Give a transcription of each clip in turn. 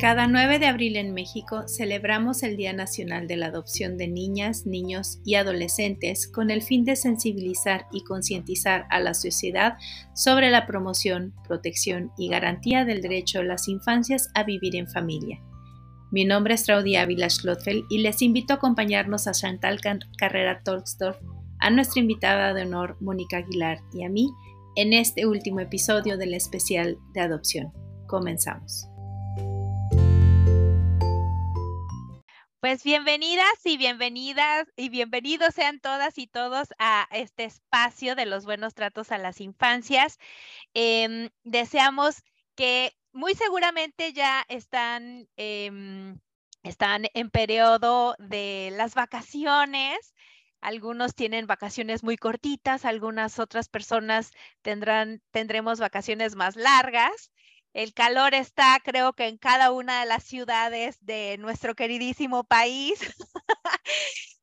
Cada 9 de abril en México celebramos el Día Nacional de la Adopción de Niñas, Niños y Adolescentes con el fin de sensibilizar y concientizar a la sociedad sobre la promoción, protección y garantía del derecho de las infancias a vivir en familia. Mi nombre es Traudy Ávila Schlotfeld y les invito a acompañarnos a Chantal Carrera Tolksdorf, a nuestra invitada de honor Mónica Aguilar y a mí en este último episodio del especial de adopción. Comenzamos. Pues bienvenidas y bienvenidas y bienvenidos sean todas y todos a este espacio de los buenos tratos a las infancias. Em, deseamos que muy seguramente ya están, em, están en periodo de las vacaciones. Algunos tienen vacaciones muy cortitas, algunas otras personas tendrán, tendremos vacaciones más largas. El calor está, creo que en cada una de las ciudades de nuestro queridísimo país.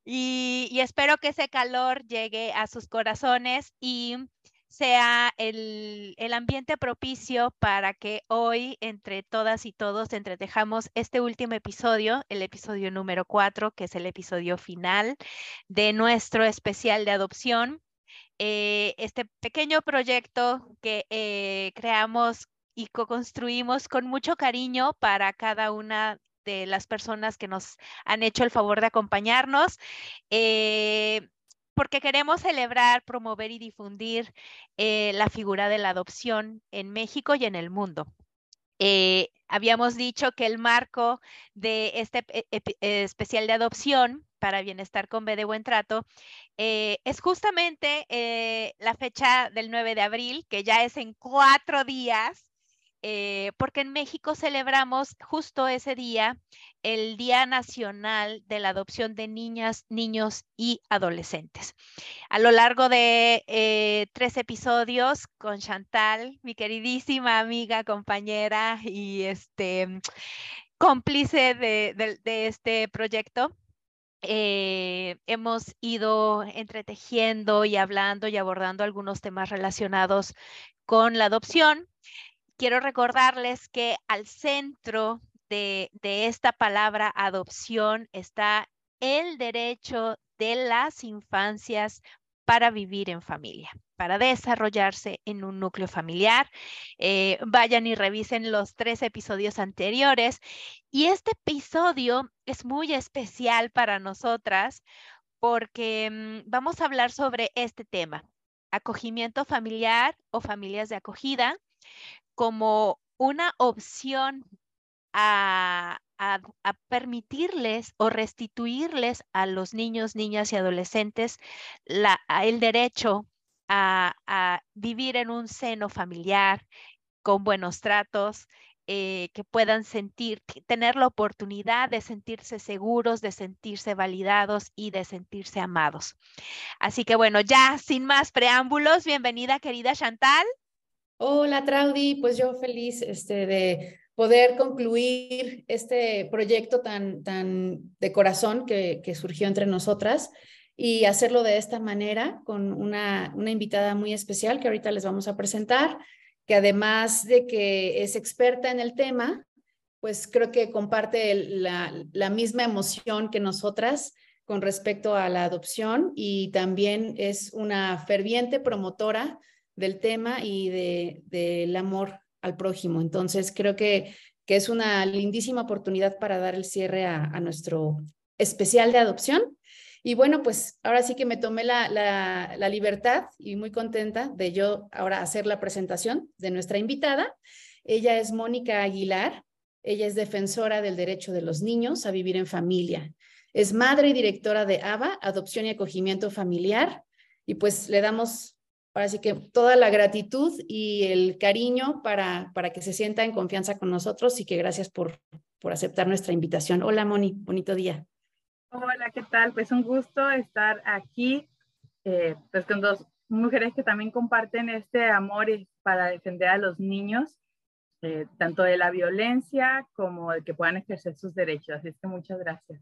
y, espero que ese calor llegue a sus corazones y sea el, ambiente propicio para que hoy entre todas y todos entretejamos este último episodio, el episodio número cuatro, que es el episodio final de nuestro especial de adopción. Eh, este pequeño proyecto que eh, creamos y co-construimos con mucho cariño para cada una de las personas que nos han hecho el favor de acompañarnos. Eh, porque queremos celebrar, promover y difundir eh, la figura de la adopción en México y en el mundo. Eh, habíamos dicho que el marco de este especial de adopción para bienestar con B de buen trato es justamente la fecha del 9 de abril, que ya es en cuatro días. Eh, porque en México celebramos justo ese día el Día Nacional de la Adopción de Niñas, Niños y Adolescentes. A lo largo de eh, tres episodios con Chantal, mi queridísima amiga, compañera y este cómplice de, este proyecto, eh, hemos ido entretejiendo y hablando y abordando algunos temas relacionados con la adopción quiero recordarles que al centro de, esta palabra adopción está el derecho de las infancias para vivir en familia, para desarrollarse en un núcleo familiar. Eh, vayan y revisen los tres episodios anteriores. Y este episodio es muy especial para nosotras porque mm, vamos a hablar sobre este tema, acogimiento familiar o familias de acogida, como una opción a, permitirles o restituirles a los niños, niñas y adolescentes el derecho a, vivir en un seno familiar con buenos tratos, eh, que puedan sentir, tener la oportunidad de sentirse seguros, de sentirse validados y de sentirse amados. Así que bueno, ya sin más preámbulos, bienvenida querida Chantal. Hola, Traudy. Pues yo feliz este, de poder concluir este proyecto tan, tan de corazón que, que, surgió entre nosotras y hacerlo de esta manera con una, una invitada muy especial que ahorita les vamos a presentar, que además de que es experta en el tema, pues creo que comparte la, la misma emoción que nosotras con respecto a la adopción y también es una ferviente promotora del tema y del de, amor al prójimo. Entonces, creo que, que, es una lindísima oportunidad para dar el cierre a, nuestro especial de adopción. Y bueno, pues ahora sí que me tomé la, la, la, libertad y muy contenta de yo ahora hacer la presentación de nuestra invitada. Ella es Mónica Aguilar. Ella es defensora del derecho de los niños a vivir en familia. Es madre y directora de ABA, Adopción y Acogimiento Familiar. Y pues le damos Ahora sí que toda la gratitud y el cariño para, para que se sienta en confianza con nosotros y que gracias por, por aceptar nuestra invitación. Hola, Moni, bonito día. Hola, ¿qué tal? Pues un gusto estar aquí, eh, pues con dos mujeres que también comparten este amor para defender a los niños, eh, tanto de la violencia como de que puedan ejercer sus derechos. Así que muchas gracias.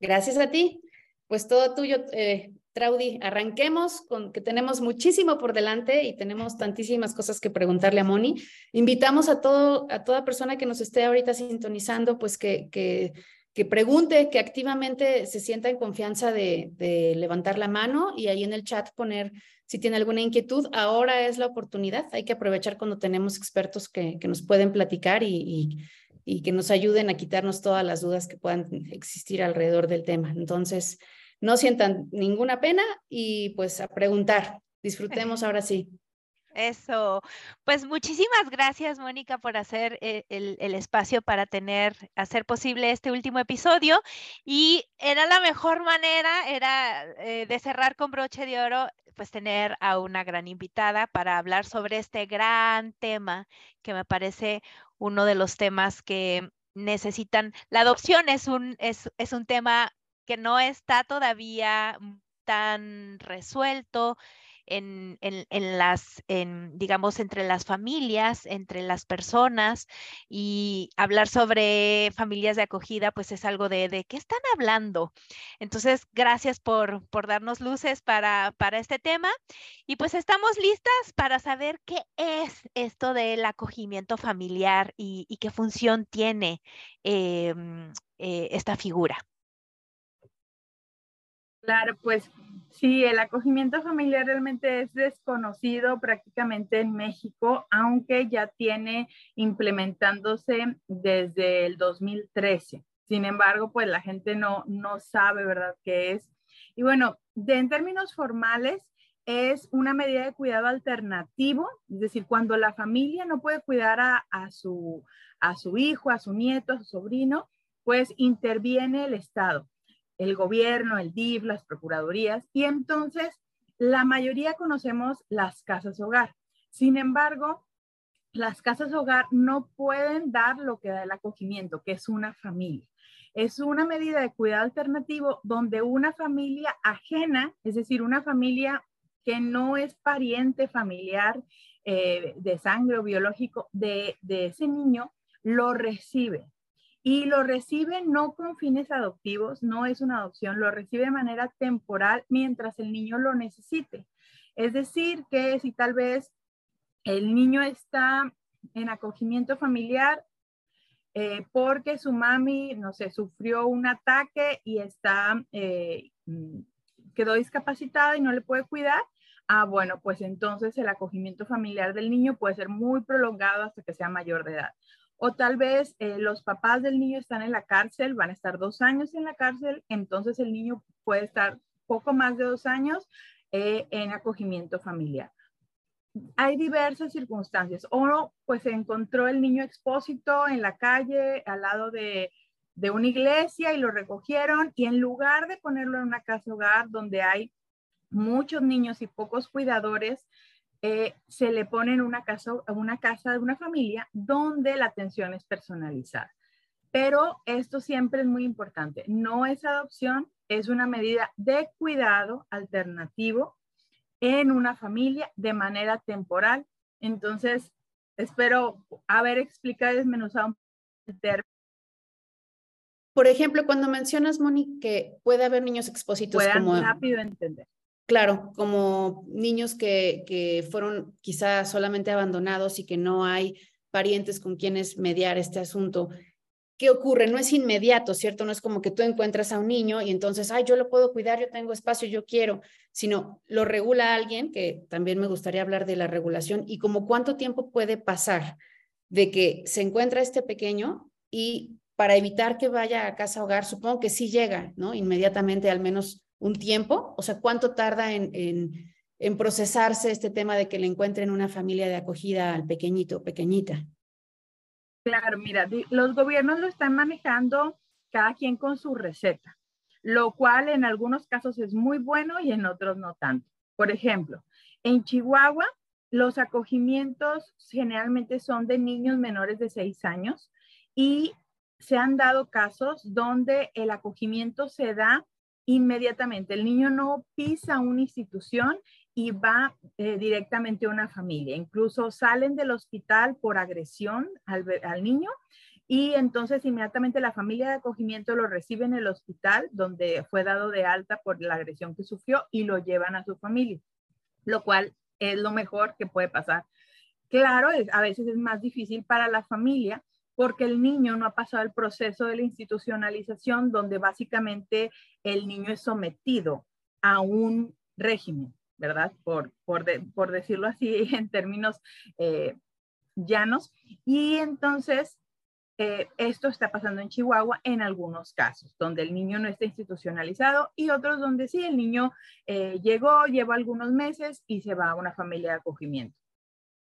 Gracias a ti. Pues todo tuyo, eh, Traudy, arranquemos con que tenemos muchísimo por delante y tenemos tantísimas cosas que preguntarle a Moni. Invitamos a todo, a toda persona que nos esté ahorita sintonizando, pues que, que, que pregunte, que activamente se sienta en confianza de, de, levantar la mano y ahí en el chat poner si tiene alguna inquietud. Ahora es la oportunidad. Hay que aprovechar cuando tenemos expertos que, que nos pueden platicar y, y, y que nos ayuden a quitarnos todas las dudas que puedan existir alrededor del tema. Entonces, no sientan ninguna pena y pues a preguntar. Disfrutemos ahora sí. Eso. Pues muchísimas gracias, Mónica, por hacer eh, el, el, espacio para tener, hacer posible este último episodio. Y era la mejor manera, era eh, de cerrar con broche de oro, pues tener a una gran invitada para hablar sobre este gran tema que me parece uno de los temas que necesitan. La adopción es un, es, es un tema que no está todavía tan resuelto en, en, las, digamos, entre las familias, entre las personas y hablar sobre familias de acogida, pues es algo de, de qué están hablando. Entonces, gracias por, por darnos luces para, para este tema y pues estamos listas para saber qué es esto del acogimiento familiar y, qué función tiene eh, eh, esta figura. Claro, pues sí, el acogimiento familiar realmente es desconocido prácticamente en México, aunque ya tiene implementándose desde el 2013. Sin embargo, pues la gente no, no sabe, ¿verdad?, qué es. Y bueno, en términos formales, es una medida de cuidado alternativo, es decir, cuando la familia no puede cuidar a, a, su, a su hijo, a su nieto, a su sobrino, pues interviene el Estado el gobierno, el DIF, las procuradurías, y entonces la mayoría conocemos las casas hogar. Sin embargo, las casas hogar no pueden dar lo que da el acogimiento, que es una familia. Es una medida de cuidado alternativo donde una familia ajena, es decir, una familia que no es pariente familiar eh, de sangre o biológico de, de ese niño, lo recibe y lo recibe no con fines adoptivos, no es una adopción, lo recibe de manera temporal mientras el niño lo necesite. Es decir, que si tal vez el niño está en acogimiento familiar eh, porque su mami, no sé, sufrió un ataque y está, eh, mm, quedó discapacitada y no le puede cuidar, ah, bueno, pues entonces el acogimiento familiar del niño puede ser muy prolongado hasta que sea mayor de edad. O tal vez eh, los papás del niño están en la cárcel, van a estar dos años en la cárcel, entonces el niño puede estar poco más de dos años eh, en acogimiento familiar. Hay diversas circunstancias. O pues se encontró el niño expósito en la calle al lado de, de una iglesia y lo recogieron y en lugar de ponerlo en una casa hogar donde hay muchos niños y pocos cuidadores, eh, se le pone en una casa, una casa de una familia donde la atención es personalizada. Pero esto siempre es muy importante. No es adopción, es una medida de cuidado alternativo en una familia de manera temporal. Entonces, espero haber explicado y desmenuzado el término. Por ejemplo, cuando mencionas, Moni, que puede haber niños expósitos Puedan como... rápido entender. Claro, como niños que, que fueron quizá solamente abandonados y que no hay parientes con quienes mediar este asunto. ¿Qué ocurre? No es inmediato, ¿cierto? No es como que tú encuentras a un niño y entonces, ay, yo lo puedo cuidar, yo tengo espacio, yo quiero, sino lo regula alguien, que también me gustaría hablar de la regulación, y como cuánto tiempo puede pasar de que se encuentra este pequeño y para evitar que vaya a casa hogar, supongo que sí llega, ¿no? Inmediatamente, al menos un tiempo? O sea, ¿cuánto tarda en, en, en procesarse este tema de que le encuentren una familia de acogida al pequeñito, pequeñita? Claro, mira, los gobiernos lo están manejando cada quien con su receta, lo cual en algunos casos es muy bueno y en otros no tanto. Por ejemplo, en Chihuahua, los acogimientos generalmente son de niños menores de seis años y se han dado casos donde el acogimiento se da inmediatamente. El niño no pisa una institución y va eh, directamente a una familia. Incluso salen del hospital por agresión al, al, niño y entonces inmediatamente la familia de acogimiento lo recibe en el hospital donde fue dado de alta por la agresión que sufrió y lo llevan a su familia, lo cual es lo mejor que puede pasar. Claro, a veces es más difícil para la familia porque el niño no ha pasado el proceso de la institucionalización donde básicamente el niño es sometido a un régimen, ¿verdad? Por, por, por decirlo así en términos eh, llanos. Y entonces eh, esto está pasando en Chihuahua en algunos casos, donde el niño no está institucionalizado y otros donde sí, el niño eh, llegó, lleva algunos meses y se va a una familia de acogimiento.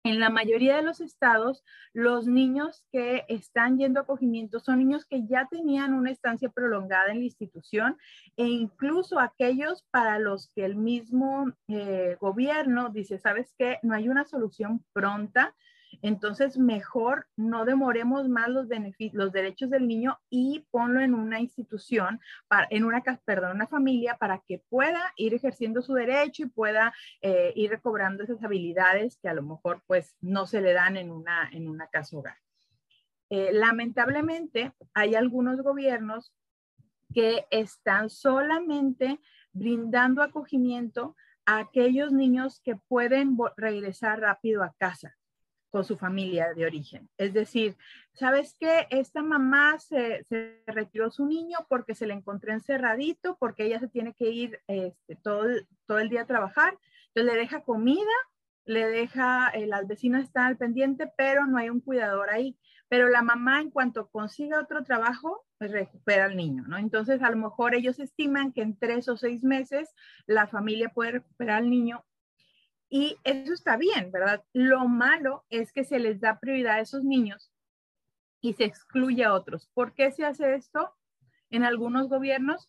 En la mayoría de los estados, los niños que están yendo a acogimiento son niños que ya tenían una estancia prolongada en la institución e incluso aquellos para los que el mismo eh, gobierno dice, ¿sabes qué? No hay una solución pronta entonces, mejor no demoremos más los, los derechos del niño y ponlo en una institución, en una, perdón, una familia para que pueda ir ejerciendo su derecho y pueda eh, ir recobrando esas habilidades que a lo mejor pues no se le dan en una, en casa hogar. Eh, lamentablemente, hay algunos gobiernos que están solamente brindando acogimiento a aquellos niños que pueden regresar rápido a casa con su familia de origen. Es decir, ¿sabes qué? Esta mamá se, se, retiró su niño porque se le encontró encerradito, porque ella se tiene que ir este, todo, todo el día a trabajar. Entonces le deja comida, le deja, eh, las vecinas están al pendiente, pero no hay un cuidador ahí. Pero la mamá, en cuanto consiga otro trabajo, pues recupera al niño, ¿no? Entonces, a lo mejor ellos estiman que en tres o seis meses la familia puede recuperar al niño y eso está bien, ¿verdad? Lo malo es que se les da prioridad a esos niños y se excluye a otros. ¿Por qué se hace esto en algunos gobiernos?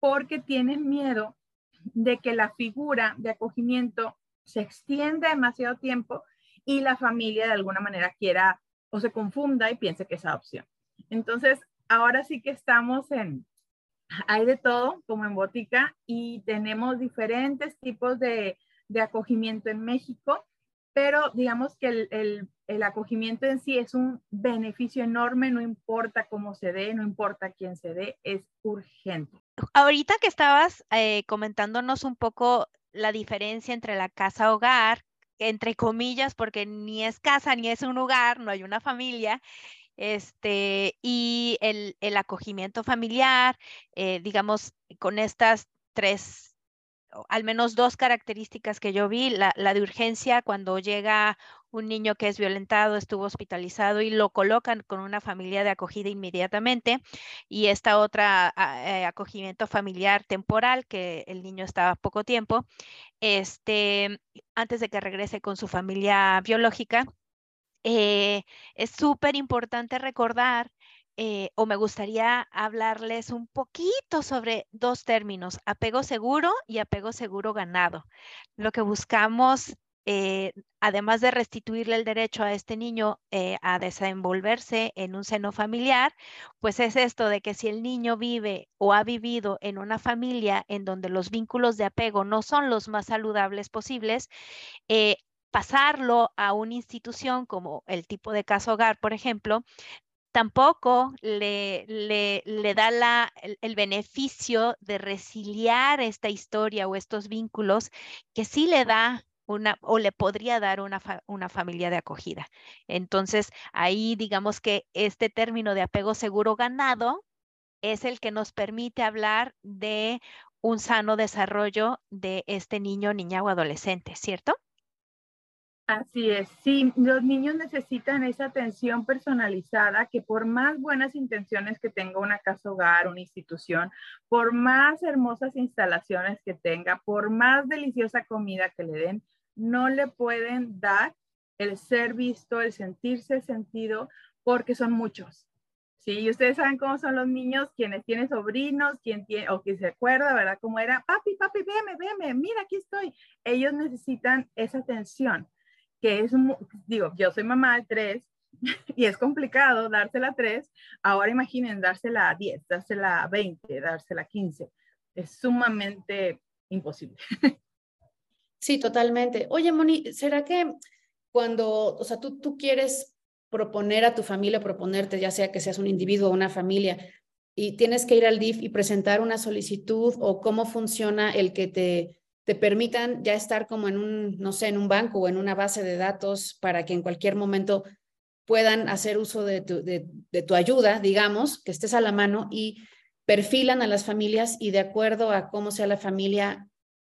Porque tienen miedo de que la figura de acogimiento se extienda demasiado tiempo y la familia de alguna manera quiera o se confunda y piense que es adopción. Entonces, ahora sí que estamos en, hay de todo, como en botica, y tenemos diferentes tipos de de acogimiento en México, pero digamos que el, el, acogimiento en sí es un beneficio enorme, no importa cómo se dé, no importa quién se dé, es urgente. Ahorita que estabas eh, comentándonos un poco la diferencia entre la casa hogar, entre comillas, porque ni es casa ni es un hogar, no hay una familia, este, y el, el acogimiento familiar, eh, digamos, con estas tres al menos dos características que yo vi, la, de urgencia cuando llega un niño que es violentado, estuvo hospitalizado y lo colocan con una familia de acogida inmediatamente y esta otra eh, acogimiento familiar temporal que el niño estaba poco tiempo, este, antes de que regrese con su familia biológica. Eh, es súper importante recordar eh, o me gustaría hablarles un poquito sobre dos términos, apego seguro y apego seguro ganado. Lo que buscamos, eh, además de restituirle el derecho a este niño eh, a desenvolverse en un seno familiar, pues es esto de que si el niño vive o ha vivido en una familia en donde los vínculos de apego no son los más saludables posibles, pasarlo a una institución como el tipo de caso hogar, por ejemplo, tampoco le, le, da la, el, beneficio de resiliar esta historia o estos vínculos que sí le da una o le podría dar una, una familia de acogida. Entonces, ahí digamos que este término de apego seguro ganado es el que nos permite hablar de un sano desarrollo de este niño, niña o adolescente, ¿cierto? Así es, sí, los niños necesitan esa atención personalizada que por más buenas intenciones que tenga una casa hogar, una institución, por más hermosas instalaciones que tenga, por más deliciosa comida que le den, no le pueden dar el ser visto, el sentirse sentido, porque son muchos. Sí, y ustedes saben cómo son los niños, quienes tienen sobrinos, quien tiene, o quien se acuerda, ¿verdad? Cómo era, papi, papi, véame, véame, mira, aquí estoy. Ellos necesitan esa atención que es, digo, yo soy mamá de tres y es complicado dársela a tres, ahora imaginen dársela a diez, dársela a veinte, dársela a quince, es sumamente imposible. Sí, totalmente. Oye, Moni, ¿será que cuando, o sea, tú, tú quieres proponer a tu familia, proponerte, ya sea que seas un individuo o una familia, y tienes que ir al DIF y presentar una solicitud o cómo funciona el que te, te permitan ya estar como en un, no sé, en un banco o en una base de datos para que en cualquier momento puedan hacer uso de tu, de, tu ayuda, digamos, que estés a la mano y perfilan a las familias y de acuerdo a cómo sea la familia,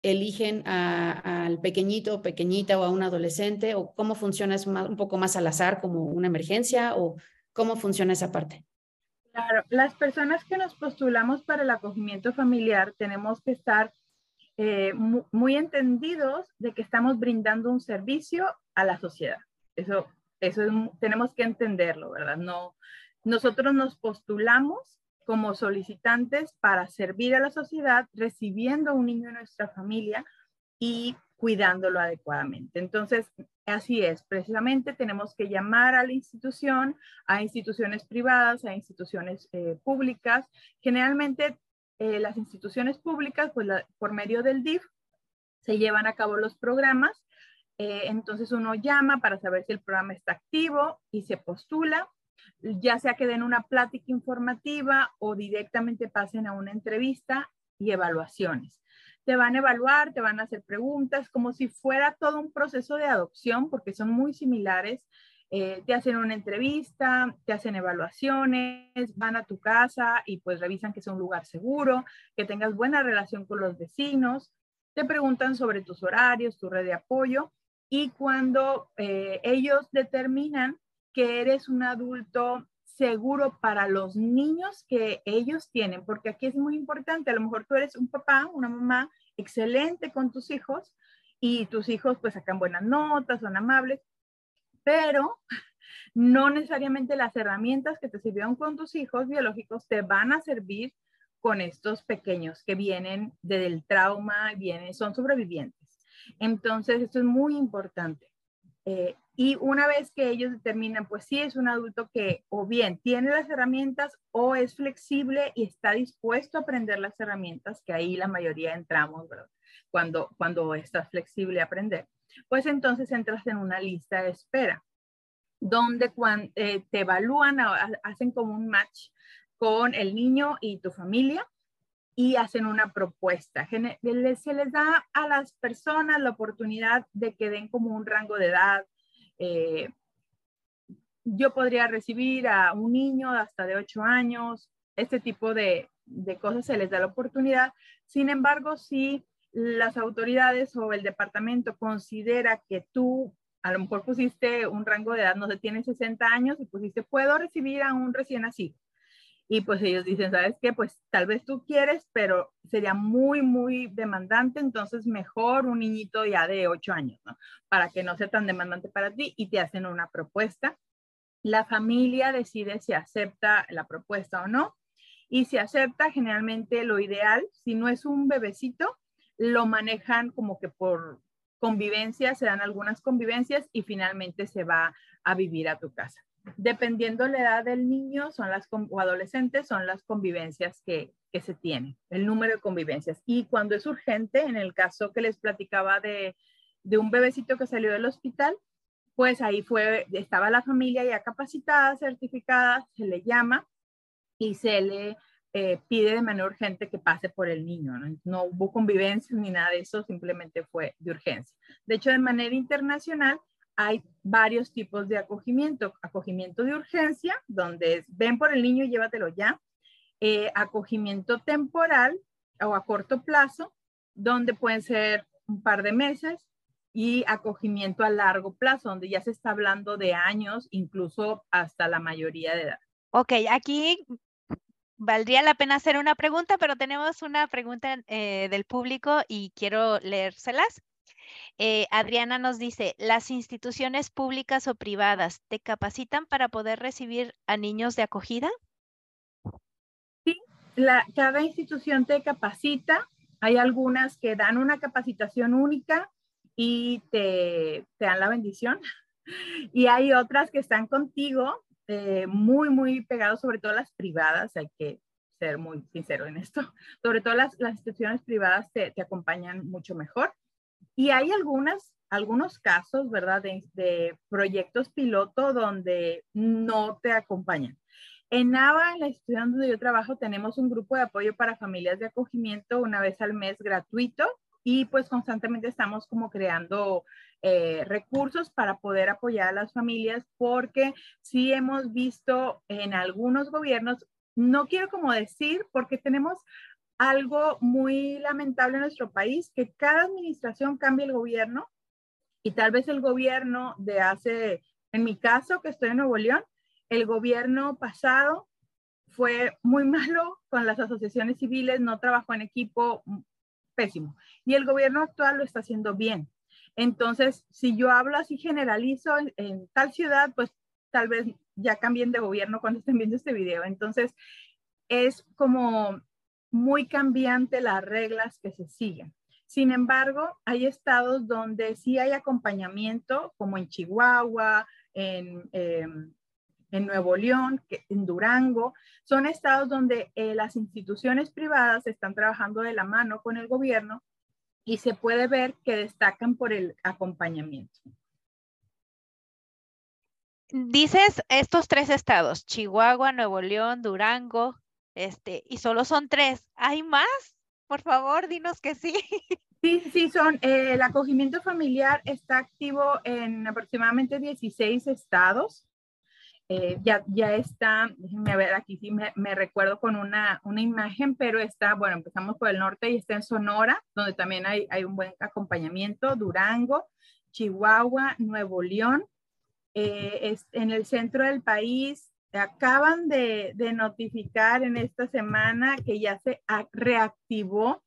eligen al pequeñito o pequeñita o a un adolescente o cómo funciona, es un poco más al azar como una emergencia o cómo funciona esa parte. Claro, las personas que nos postulamos para el acogimiento familiar tenemos que estar eh, muy, entendidos de que estamos brindando un servicio a la sociedad. Eso, eso tenemos que entenderlo, ¿verdad? No, nosotros nos postulamos como solicitantes para servir a la sociedad, recibiendo a un niño en nuestra familia y cuidándolo adecuadamente. Entonces, así es, precisamente tenemos que llamar a la institución, a instituciones privadas, a instituciones eh, públicas. Generalmente eh, las instituciones públicas, pues por medio del DIF, se llevan a cabo los programas. Eh, entonces uno llama para saber si el programa está activo y se postula, ya sea que den una plática informativa o directamente pasen a una entrevista y evaluaciones te van a evaluar, te van a hacer preguntas, como si fuera todo un proceso de adopción, porque son muy similares. Eh, te hacen una entrevista, te hacen evaluaciones, van a tu casa y pues revisan que sea un lugar seguro, que tengas buena relación con los vecinos, te preguntan sobre tus horarios, tu red de apoyo y cuando eh, ellos determinan que eres un adulto seguro para los niños que ellos tienen, porque aquí es muy importante, a lo mejor tú eres un papá, una mamá excelente con tus hijos y tus hijos pues sacan buenas notas, son amables, pero no necesariamente las herramientas que te sirvieron con tus hijos biológicos te van a servir con estos pequeños que vienen del trauma, vienen, son sobrevivientes. Entonces, esto es muy importante. Eh, y una vez que ellos determinan, pues sí es un adulto que o bien tiene las herramientas o es flexible y está dispuesto a aprender las herramientas, que ahí la mayoría entramos, ¿verdad? Cuando, cuando estás flexible a aprender, pues entonces entras en una lista de espera, donde cuando, eh, te evalúan, hacen como un match con el niño y tu familia y hacen una propuesta. Se les da a las personas la oportunidad de que den como un rango de edad, eh, yo podría recibir a un niño hasta de 8 años, este tipo de, de cosas se les da la oportunidad. Sin embargo, si las autoridades o el departamento considera que tú a lo mejor pusiste un rango de edad, no sé, tienes 60 años y pusiste, puedo recibir a un recién nacido. Y pues ellos dicen, ¿sabes qué? Pues tal vez tú quieres, pero sería muy, muy demandante, entonces mejor un niñito ya de 8 años, ¿no? Para que no sea tan demandante para ti y te hacen una propuesta. La familia decide si acepta la propuesta o no. Y si acepta, generalmente lo ideal, si no es un bebecito, lo manejan como que por convivencia, se dan algunas convivencias y finalmente se va a vivir a tu casa dependiendo la edad del niño son las, o adolescente, son las convivencias que, que se tienen, el número de convivencias. Y cuando es urgente, en el caso que les platicaba de, de un bebecito que salió del hospital, pues ahí fue, estaba la familia ya capacitada, certificada, se le llama y se le eh, pide de manera urgente que pase por el niño. ¿no? hubo convivencia ni nada de eso, simplemente fue de urgencia. De hecho, de manera internacional, hay varios tipos de acogimiento. Acogimiento de urgencia, donde ven por el niño y llévatelo ya. Eh, acogimiento temporal o a corto plazo, donde pueden ser un par de meses. Y acogimiento a largo plazo, donde ya se está hablando de años, incluso hasta la mayoría de edad. Ok, aquí valdría la pena hacer una pregunta, pero tenemos una pregunta eh, del público y quiero leérselas. Eh, Adriana nos dice, ¿las instituciones públicas o privadas te capacitan para poder recibir a niños de acogida? Sí, cada institución te capacita. Hay algunas que dan una capacitación única y te, dan la bendición. Y hay otras que están contigo eh, muy, muy pegados, sobre todo las privadas, hay que ser muy sincero en esto. Sobre todo las, instituciones privadas te acompañan mucho mejor y hay algunas, algunos casos, ¿verdad?, de, proyectos piloto donde no te acompañan. En NAVA, en la institución donde yo trabajo, tenemos un grupo de apoyo para familias de acogimiento una vez al mes gratuito y pues constantemente estamos como creando eh, recursos para poder apoyar a las familias porque sí hemos visto en algunos gobiernos, no quiero como decir, porque tenemos algo muy lamentable en nuestro país, que cada administración cambia el gobierno y tal vez el gobierno de hace, en mi caso, que estoy en Nuevo León, el gobierno pasado fue muy malo con las asociaciones civiles, no trabajó en equipo, pésimo. Y el gobierno actual lo está haciendo bien. Entonces, si yo hablo así generalizo en, tal ciudad, pues tal vez ya cambien de gobierno cuando estén viendo este video. Entonces, es como muy cambiante las reglas que se siguen. Sin embargo, hay estados donde sí hay acompañamiento, como en Chihuahua, en, em, en Nuevo León, en Durango. Son estados donde eh, las instituciones privadas están trabajando de la mano con el gobierno y se puede ver que destacan por el acompañamiento. Dices estos tres estados, Chihuahua, Nuevo León, Durango, este, y solo son tres. ¿Hay más? Por favor, dinos que sí. Sí, sí, son. Eh, el acogimiento familiar está activo en aproximadamente 16 estados. Eh, ya, ya está, déjenme ver aquí, sí me, recuerdo con una, una imagen, pero está, bueno, empezamos por el norte y está en Sonora, donde también hay, hay un buen acompañamiento, Durango, Chihuahua, Nuevo León, eh, es, en el centro del país acaban de, notificar en esta semana que ya se reactivó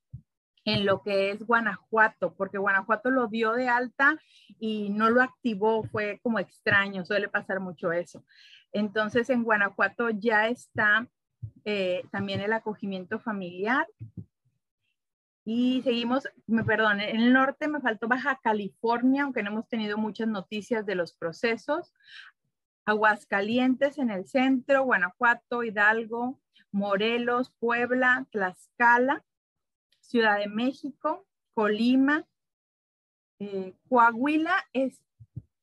en lo que es Guanajuato, porque Guanajuato lo dio de alta y no lo activó, fue como extraño, suele pasar mucho eso. Entonces en Guanajuato ya está eh, también el acogimiento familiar. Y seguimos, me perdón, en el norte me faltó Baja California, aunque no hemos tenido muchas noticias de los procesos. Aguascalientes en el centro, Guanajuato, Hidalgo, Morelos, Puebla, Tlaxcala, Ciudad de México, Colima, eh, Coahuila es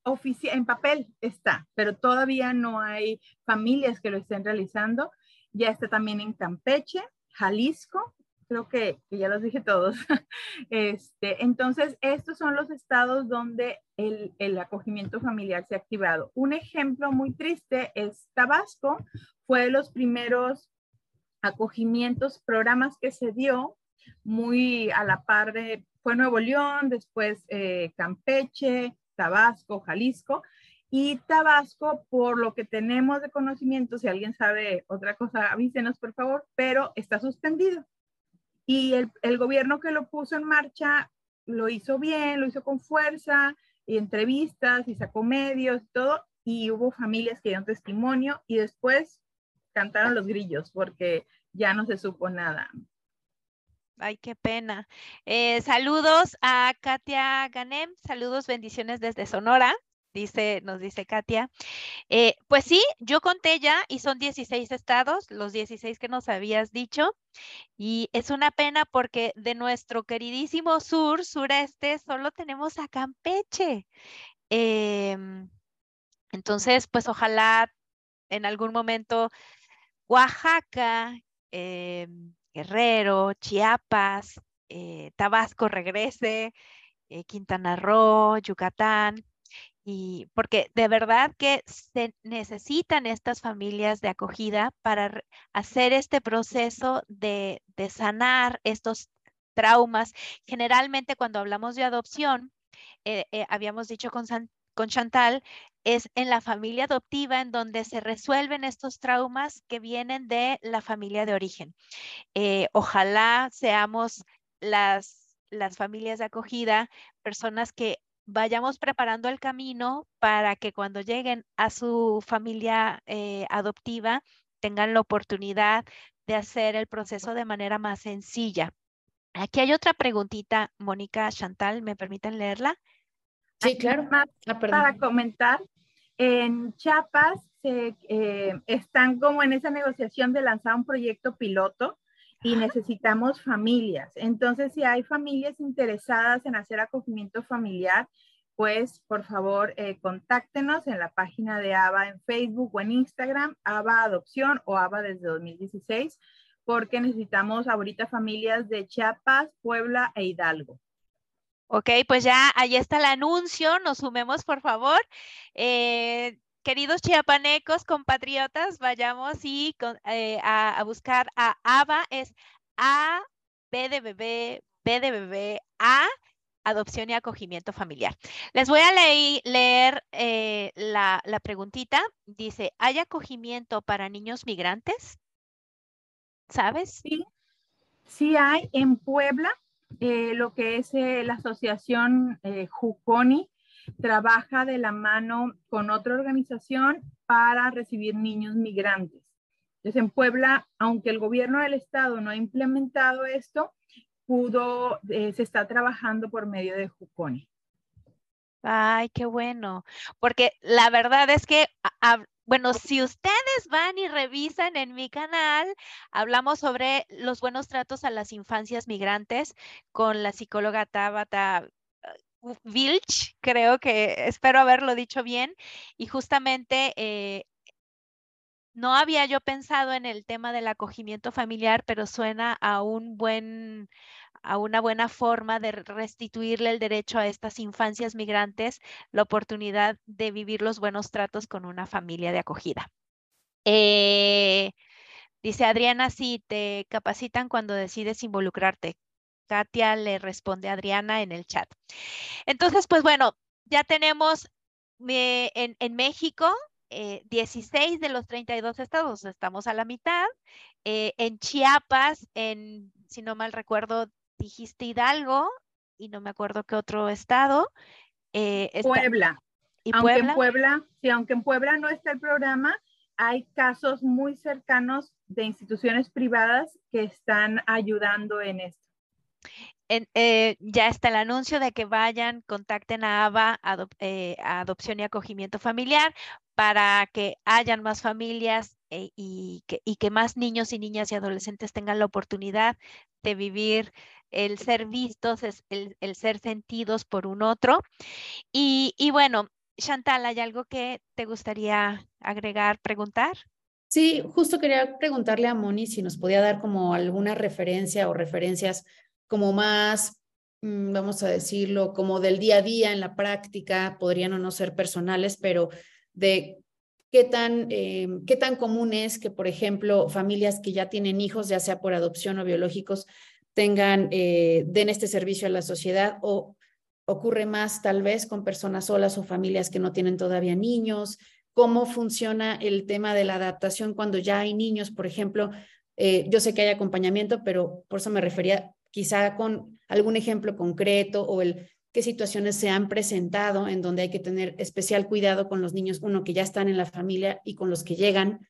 oficial, en papel está, pero todavía no hay familias que lo estén realizando. Ya está también en Campeche, Jalisco, creo que, ya los dije todos. Este, entonces, estos son los estados donde el, el, acogimiento familiar se ha activado. Un ejemplo muy triste es Tabasco, fue de los primeros acogimientos, programas que se dio muy a la par de, fue Nuevo León, después eh, Campeche, Tabasco, Jalisco, y Tabasco, por lo que tenemos de conocimiento, si alguien sabe otra cosa, avísenos por favor, pero está suspendido. Y el, el, gobierno que lo puso en marcha lo hizo bien, lo hizo con fuerza, y entrevistas, y sacó medios, todo, y hubo familias que dieron testimonio, y después cantaron los grillos, porque ya no se supo nada. Ay, qué pena. Eh, saludos a Katia Ganem, saludos, bendiciones desde Sonora dice, nos dice Katia. Eh, pues sí, yo conté ya y son 16 estados, los 16 que nos habías dicho. Y es una pena porque de nuestro queridísimo sur, sureste, solo tenemos a Campeche. Em, entonces, pues ojalá en algún momento Oaxaca, em, Guerrero, Chiapas, eh, Tabasco regrese, eh, Quintana Roo, Yucatán, y porque de verdad que se necesitan estas familias de acogida para hacer este proceso de, sanar estos traumas. Generalmente cuando hablamos de adopción, eh, habíamos dicho con, con Chantal, es en la familia adoptiva en donde se resuelven estos traumas que vienen de la familia de origen. Eh, ojalá seamos las, las familias de acogida, personas que vayamos preparando el camino para que cuando lleguen a su familia eh, adoptiva tengan la oportunidad de hacer el proceso de manera más sencilla. Aquí hay otra preguntita, Mónica Chantal, ¿me permiten leerla? Sí, claro. Ah, para comentar, en Chiapas eh, están como en esa negociación de lanzar un proyecto piloto y necesitamos familias. Entonces, si hay familias interesadas en hacer acogimiento familiar, pues por favor eh, contáctenos en la página de ABA en Facebook o en Instagram, ABA Adopción o ABA desde 2016, porque necesitamos ahorita familias de Chiapas, Puebla e Hidalgo. Ok, pues ya ahí está el anuncio, nos sumemos por favor. Eh, queridos chiapanecos, compatriotas, vayamos y eh, a, buscar a ABA, es A, B de bebé, B de bebé, A, adopción y acogimiento familiar. Les voy a leer eh, la, la, preguntita. Dice, ¿hay acogimiento para niños migrantes? ¿Sabes? Sí, sí hay en Puebla, eh, lo que es la asociación Juconi trabaja de la mano con otra organización para recibir niños migrantes. Entonces, en Puebla, aunque el gobierno del estado no ha implementado esto, pudo, eh, se está trabajando por medio de Juconi. Ay, qué bueno, porque la verdad es que, bueno, si ustedes van y revisan en mi canal, hablamos sobre los buenos tratos a las infancias migrantes con la psicóloga Tabata Vilch, creo que espero haberlo dicho bien, y justamente eh, no había yo pensado en el tema del acogimiento familiar, pero suena a un buen a una buena forma de restituirle el derecho a estas infancias migrantes la oportunidad de vivir los buenos tratos con una familia de acogida. Eh, dice Adriana, si te capacitan cuando decides involucrarte. Katia le responde a Adriana en el chat. Entonces, pues bueno, ya tenemos eh, en, México 16 eh, de los 32 estados, estamos a la mitad. En Chiapas, en, si no mal recuerdo, dijiste Hidalgo y no me acuerdo qué otro estado. Puebla. ¿Y aunque en Puebla, sí, aunque en Puebla no está el programa, hay casos muy cercanos de instituciones privadas que están ayudando en esto. Eh, ya está el anuncio de que vayan, contacten a ABA, eh, Adopción y Acogimiento Familiar, para que hayan más familias eh, y, que, más niños y niñas y adolescentes tengan la oportunidad de vivir el ser vistos, el, ser sentidos por un otro. Y, y bueno, Chantal, ¿hay algo que te gustaría agregar, preguntar? Sí, justo quería preguntarle a Moni si nos podía dar como alguna referencia o referencias como más, mm, vamos a decirlo, como del día a día en la práctica, podrían o no ser personales, pero de qué tan, eh, qué tan común es que, por ejemplo, familias que ya tienen hijos, ya sea por adopción o biológicos, tengan, eh, den este servicio a la sociedad o ocurre más tal vez con personas solas o familias que no tienen todavía niños, cómo funciona el tema de la adaptación cuando ya hay niños, por ejemplo, eh, yo sé que hay acompañamiento, pero por eso me refería quizá con algún ejemplo concreto o el qué situaciones se han presentado en donde hay que tener especial cuidado con los niños, uno que ya están en la familia y con los que llegan,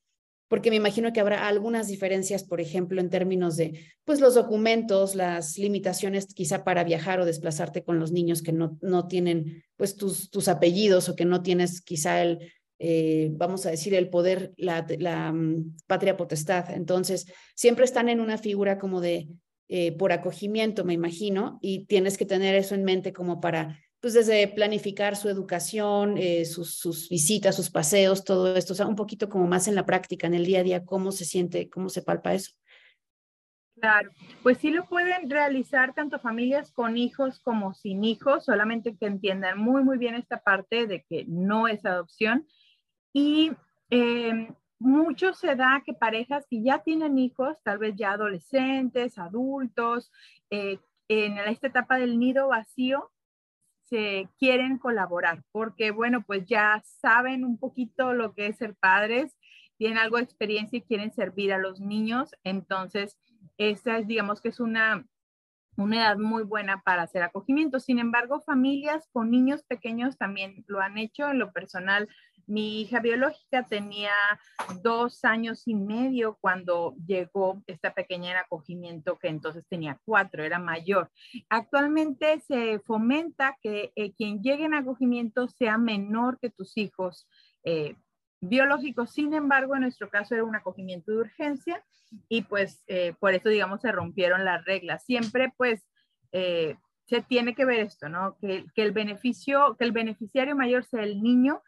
porque me imagino que habrá algunas diferencias, por ejemplo, en términos de pues los documentos, las limitaciones quizá para viajar o desplazarte con los niños que no, no tienen pues tus, tus apellidos o que no tienes quizá el, eh, vamos a decir, el poder, la, mm, patria potestad. Entonces, siempre están en una figura como de eh, por acogimiento, me imagino, y tienes que tener eso en mente como para, pues desde planificar su educación, eh, sus, visitas, sus paseos, todo esto, o sea, un poquito como más en la práctica, en el día a día, cómo se siente, cómo se palpa eso. Claro, pues sí lo pueden realizar tanto familias con hijos como sin hijos, solamente que entiendan muy, muy bien esta parte de que no es adopción. Y eh, mucho se da que parejas que ya tienen hijos, tal vez ya adolescentes, adultos, eh, en esta etapa del nido vacío, se quieren colaborar porque, bueno, pues ya saben un poquito lo que es ser padres, tienen algo de experiencia y quieren servir a los niños. Entonces, esa es, digamos que es una, una edad muy buena para hacer acogimiento. Sin embargo, familias con niños pequeños también lo han hecho. En lo personal, mi hija biológica tenía dos años y medio cuando llegó esta pequeña en acogimiento, que entonces tenía cuatro, era mayor. Actualmente se fomenta que eh, quien llegue en acogimiento sea menor que tus hijos. Eh, biológico. Sin embargo, en nuestro caso era un acogimiento de urgencia y pues eh, por eso, digamos, se rompieron las reglas. Siempre pues eh, se tiene que ver esto, ¿no? Que, el beneficio, que el beneficiario mayor sea el niño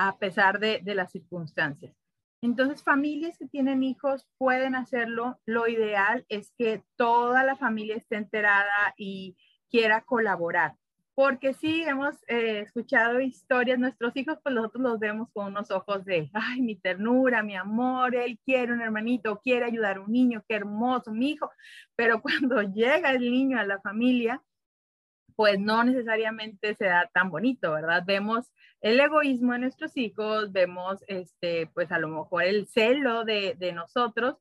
a pesar de, de las circunstancias. Entonces, familias que tienen hijos pueden hacerlo. Lo ideal es que toda la familia esté enterada y quiera colaborar porque sí hemos eh, escuchado historias, nuestros hijos, pues nosotros los vemos con unos ojos de, ay, mi ternura, mi amor, él quiere un hermanito, quiere ayudar a un niño, qué hermoso, mi hijo, pero cuando llega el niño a la familia, pues no necesariamente se da tan bonito, ¿verdad? Vemos el egoísmo de nuestros hijos, vemos, este, pues a lo mejor el celo de, de nosotros,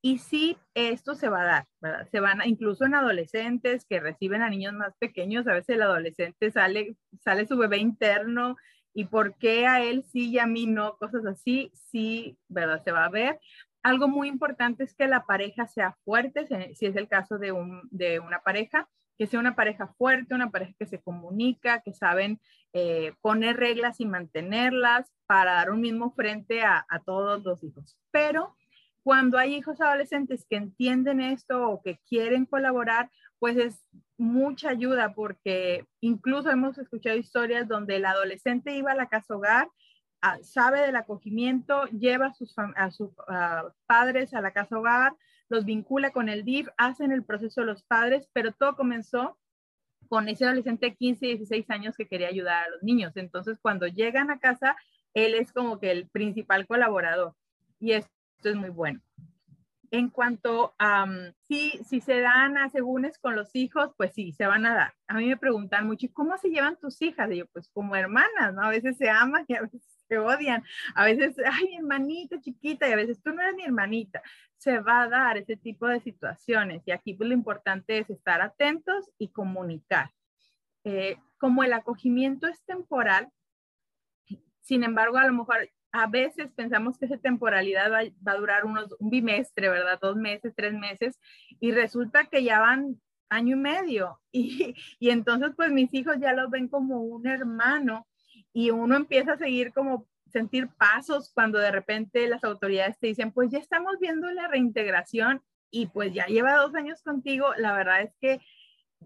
y sí, esto se va a dar, ¿verdad? Se van, a, incluso en adolescentes que reciben a niños más pequeños, a veces el adolescente sale, sale su bebé interno y por qué a él sí y a mí no, cosas así, sí, ¿verdad? Se va a ver. Algo muy importante es que la pareja sea fuerte, si es el caso de, un, de una pareja, que sea una pareja fuerte, una pareja que se comunica, que saben eh, poner reglas y mantenerlas para dar un mismo frente a, todos los hijos. Pero cuando hay hijos adolescentes que entienden esto o que quieren colaborar, pues es mucha ayuda porque incluso hemos escuchado historias donde el adolescente iba a la casa hogar, ah, sabe del acogimiento, lleva a sus padres a la casa hogar, los vincula con el DIF, hacen el proceso de los padres, pero todo comenzó con ese adolescente de 15, 16 años que quería ayudar a los niños. Entonces, cuando llegan a casa, él es como que el principal colaborador. Y es esto es muy bueno. En cuanto a si, si se dan asegúnes con los hijos, pues sí, se van a dar. A mí me preguntan mucho, cómo se llevan tus hijas? Y yo, pues como hermanas, ¿no? A veces se aman y a veces se odian. A veces, ay, hermanita chiquita, y a veces tú no eres mi hermanita. Se va a dar ese tipo de situaciones. Y aquí pues lo importante es estar atentos y comunicar. Eh, como el acogimiento es temporal, sin embargo, a lo mejor a veces pensamos que esa temporalidad va, a durar unos, un bimestre, ¿verdad? Dos meses, tres meses, y resulta que ya van año y medio. Y, y entonces, pues mis hijos ya los ven como un hermano y uno empieza a seguir como sentir pasos cuando de repente las autoridades te dicen, pues ya estamos viendo la reintegración y pues ya lleva dos años contigo, la verdad es que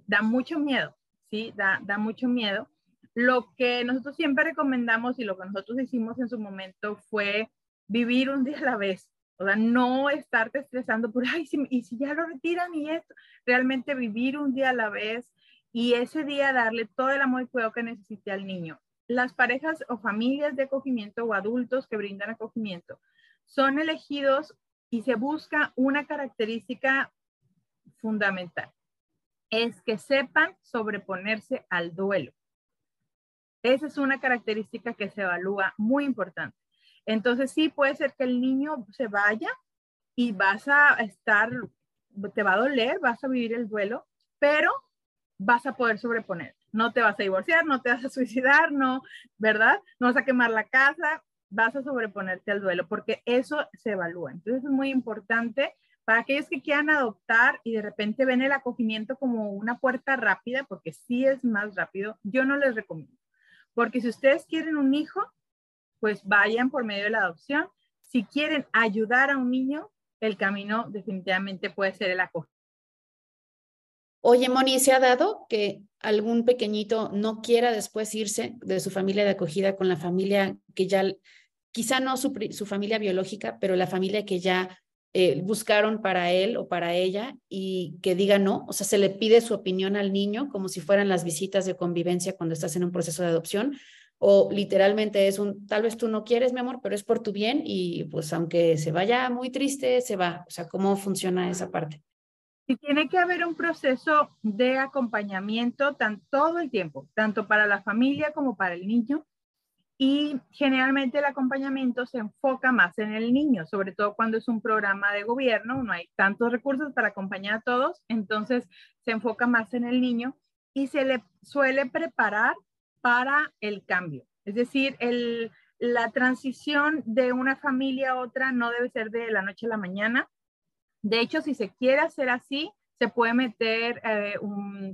da mucho miedo, ¿sí? Da, da mucho miedo. Lo que nosotros siempre recomendamos y lo que nosotros hicimos en su momento fue vivir un día a la vez. O sea, no estarte estresando por, ay, y si ya lo retiran y esto, realmente vivir un día a la vez y ese día darle todo el amor y cuidado que necesite al niño. Las parejas o familias de acogimiento o adultos que brindan acogimiento son elegidos y se busca una característica fundamental. Es que sepan sobreponerse al duelo. Esa es una característica que se evalúa muy importante. Entonces sí puede ser que el niño se vaya y vas a estar, te va a doler, vas a vivir el duelo, pero vas a poder sobreponer. No te vas a divorciar, no te vas a suicidar, no, ¿verdad? No vas a quemar la casa, vas a sobreponerte al duelo, porque eso se evalúa. Entonces es muy importante para aquellos que quieran adoptar y de repente ven el acogimiento como una puerta rápida, porque sí es más rápido, yo no les recomiendo. Porque si ustedes quieren un hijo, pues vayan por medio de la adopción. Si quieren ayudar a un niño, el camino definitivamente puede ser el acogimiento. Oye, Moni, ¿se ha dado que algún pequeñito no quiera después irse de su familia de acogida con la familia que ya, quizá no su, familia biológica, pero la familia que ya eh, buscaron para él o para ella y que diga no, o sea, se le pide su opinión al niño como si fueran las visitas de convivencia cuando estás en un proceso de adopción o literalmente es un, tal vez tú no quieres, mi amor, pero es por tu bien y pues aunque se vaya muy triste, se va. O sea, ¿cómo funciona esa parte? Y tiene que haber un proceso de acompañamiento tan, todo el tiempo, tanto para la familia como para el niño, y generalmente el acompañamiento se enfoca más en el niño, sobre todo cuando es un programa de gobierno, no hay tantos recursos para acompañar a todos, entonces se enfoca más en el niño y se le suele preparar para el cambio. Es decir, el, la transición de una familia a otra no debe ser de la noche a la mañana. De hecho, si se quiere hacer así, se puede meter eh,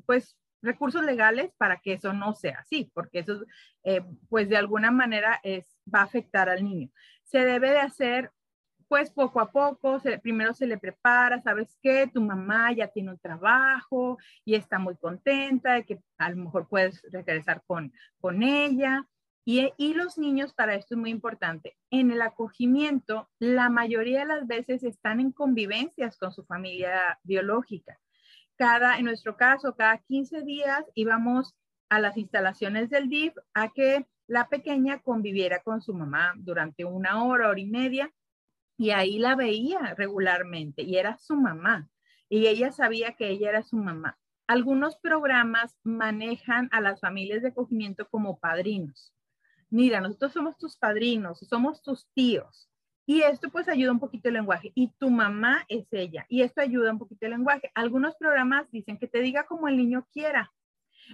pues recursos legales para que eso no sea así, porque eso, eh, pues de alguna manera es, va a afectar al niño. Se debe de hacer, pues poco a poco, primero se le prepara, ¿sabes qué? Tu mamá ya tiene un trabajo y está muy contenta de que a lo mejor puedes regresar con, con ella. Y, y los niños, para esto es muy importante, en el acogimiento, la mayoría de las veces están en convivencias con su familia biológica cada, en nuestro caso, cada 15 días íbamos a las instalaciones del DIF a que la pequeña conviviera con su mamá durante una hora, hora y media, y ahí la veía regularmente y era su mamá, y ella sabía que ella era su mamá. Algunos programas manejan a las familias de acogimiento como padrinos. Mira, nosotros somos tus padrinos, somos tus tíos. Y esto pues ayuda un poquito el lenguaje. Y tu mamá es ella. Y esto ayuda un poquito el lenguaje. Algunos programas dicen que te diga como el niño quiera.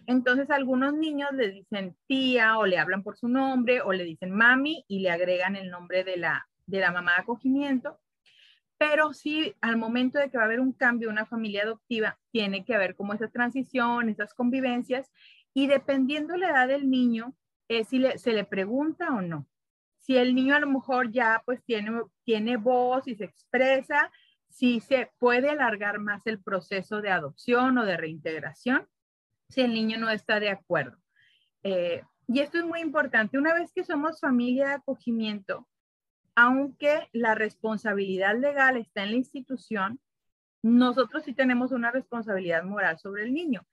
Entonces algunos niños le dicen tía o le hablan por su nombre o le dicen mami y le agregan el nombre de la, de la mamá de acogimiento. Pero sí, al momento de que va a haber un cambio, una familia adoptiva, tiene que haber como esa transición, esas convivencias. Y dependiendo la edad del niño, es si se le pregunta o no. Si el niño a lo mejor ya pues tiene, tiene voz y se expresa, si se puede alargar más el proceso de adopción o de reintegración, si el niño no está de acuerdo. Eh, y esto es muy importante. Una vez que somos familia de acogimiento, aunque la responsabilidad legal está en la institución, nosotros sí tenemos una responsabilidad moral sobre el niño.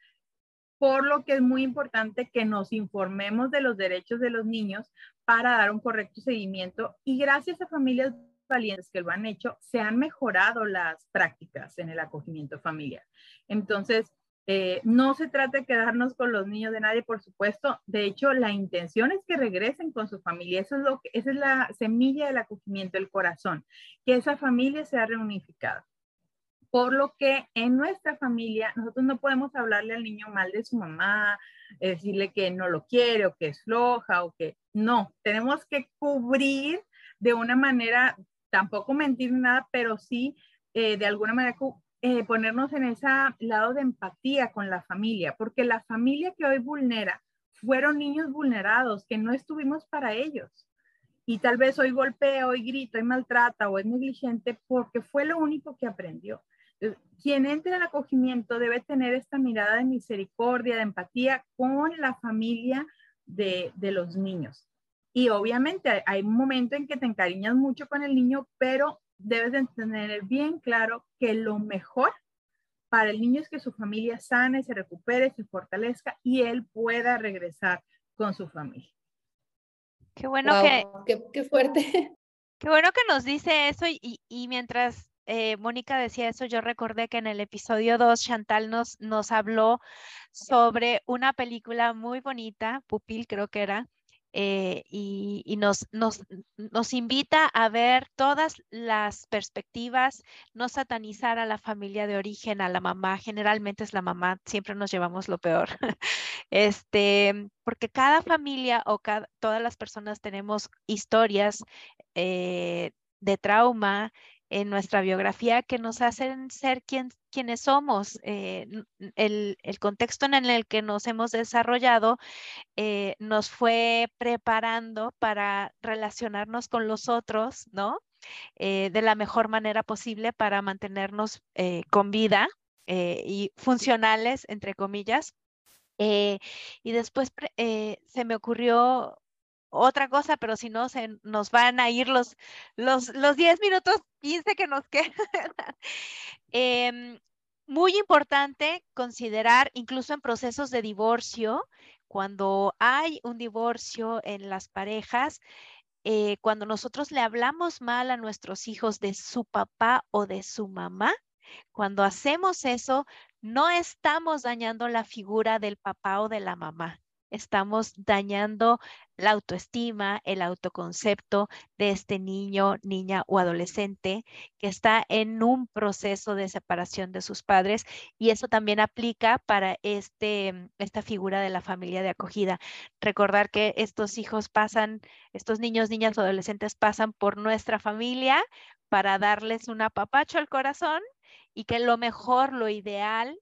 Por lo que es muy importante que nos informemos de los derechos de los niños para dar un correcto seguimiento y gracias a familias valientes que lo han hecho, se han mejorado las prácticas en el acogimiento familiar. Entonces, eh, no se trata de quedarnos con los niños de nadie, por supuesto. De hecho, la intención es que regresen con su familia. Eso es lo que, esa es la semilla del acogimiento, el corazón, que esa familia sea reunificada. Por lo que en nuestra familia nosotros no podemos hablarle al niño mal de su mamá, decirle que no lo quiere o que es floja o que no, tenemos que cubrir de una manera, tampoco mentir nada, pero sí eh, de alguna manera eh, ponernos en ese lado de empatía con la familia, porque la familia que hoy vulnera fueron niños vulnerados que no estuvimos para ellos. Y tal vez hoy golpea, hoy grita, hoy maltrata o es negligente porque fue lo único que aprendió. Quien entre al acogimiento debe tener esta mirada de misericordia, de empatía con la familia de, los niños. Y obviamente hay un momento en que te encariñas mucho con el niño, pero debes de tener bien claro que lo mejor para el niño es que su familia sane, se recupere, se fortalezca y él pueda regresar con su familia. Qué bueno que... Qué, fuerte. Qué bueno que nos dice eso y, y mientras eh, Mónica decía eso, yo recordé que en el episodio 2 Chantal nos, nos habló sobre una película muy bonita, Pupil creo que era, eh, y, nos, nos, nos, invita a ver todas las perspectivas, no satanizar a la familia de origen, a la mamá, generalmente es la mamá, siempre nos llevamos lo peor, este, porque cada familia o cada, todas las personas tenemos historias eh, de trauma, en nuestra biografía que nos hacen ser quien, quienes somos. Eh, el, contexto en el que nos hemos desarrollado eh, nos fue preparando para relacionarnos con los otros, ¿no? Eh, de la mejor manera posible para mantenernos con vida y funcionales, entre comillas. y después se me ocurrió otra cosa, pero si no, se nos van a ir los, los, los 10 minutos, 15 que nos quedan. Em, muy importante considerar, incluso en procesos de divorcio, cuando hay un divorcio en las parejas, eh, cuando nosotros le hablamos mal a nuestros hijos de su papá o de su mamá, cuando hacemos eso, no estamos dañando la figura del papá o de la mamá estamos dañando la autoestima, el autoconcepto de este niño, niña o adolescente que está en un proceso de separación de sus padres y eso también aplica para este, esta figura de la familia de acogida. Recordar que estos hijos pasan, estos niños, niñas o adolescentes pasan por nuestra familia para darles un apapacho al corazón y que lo mejor, lo ideal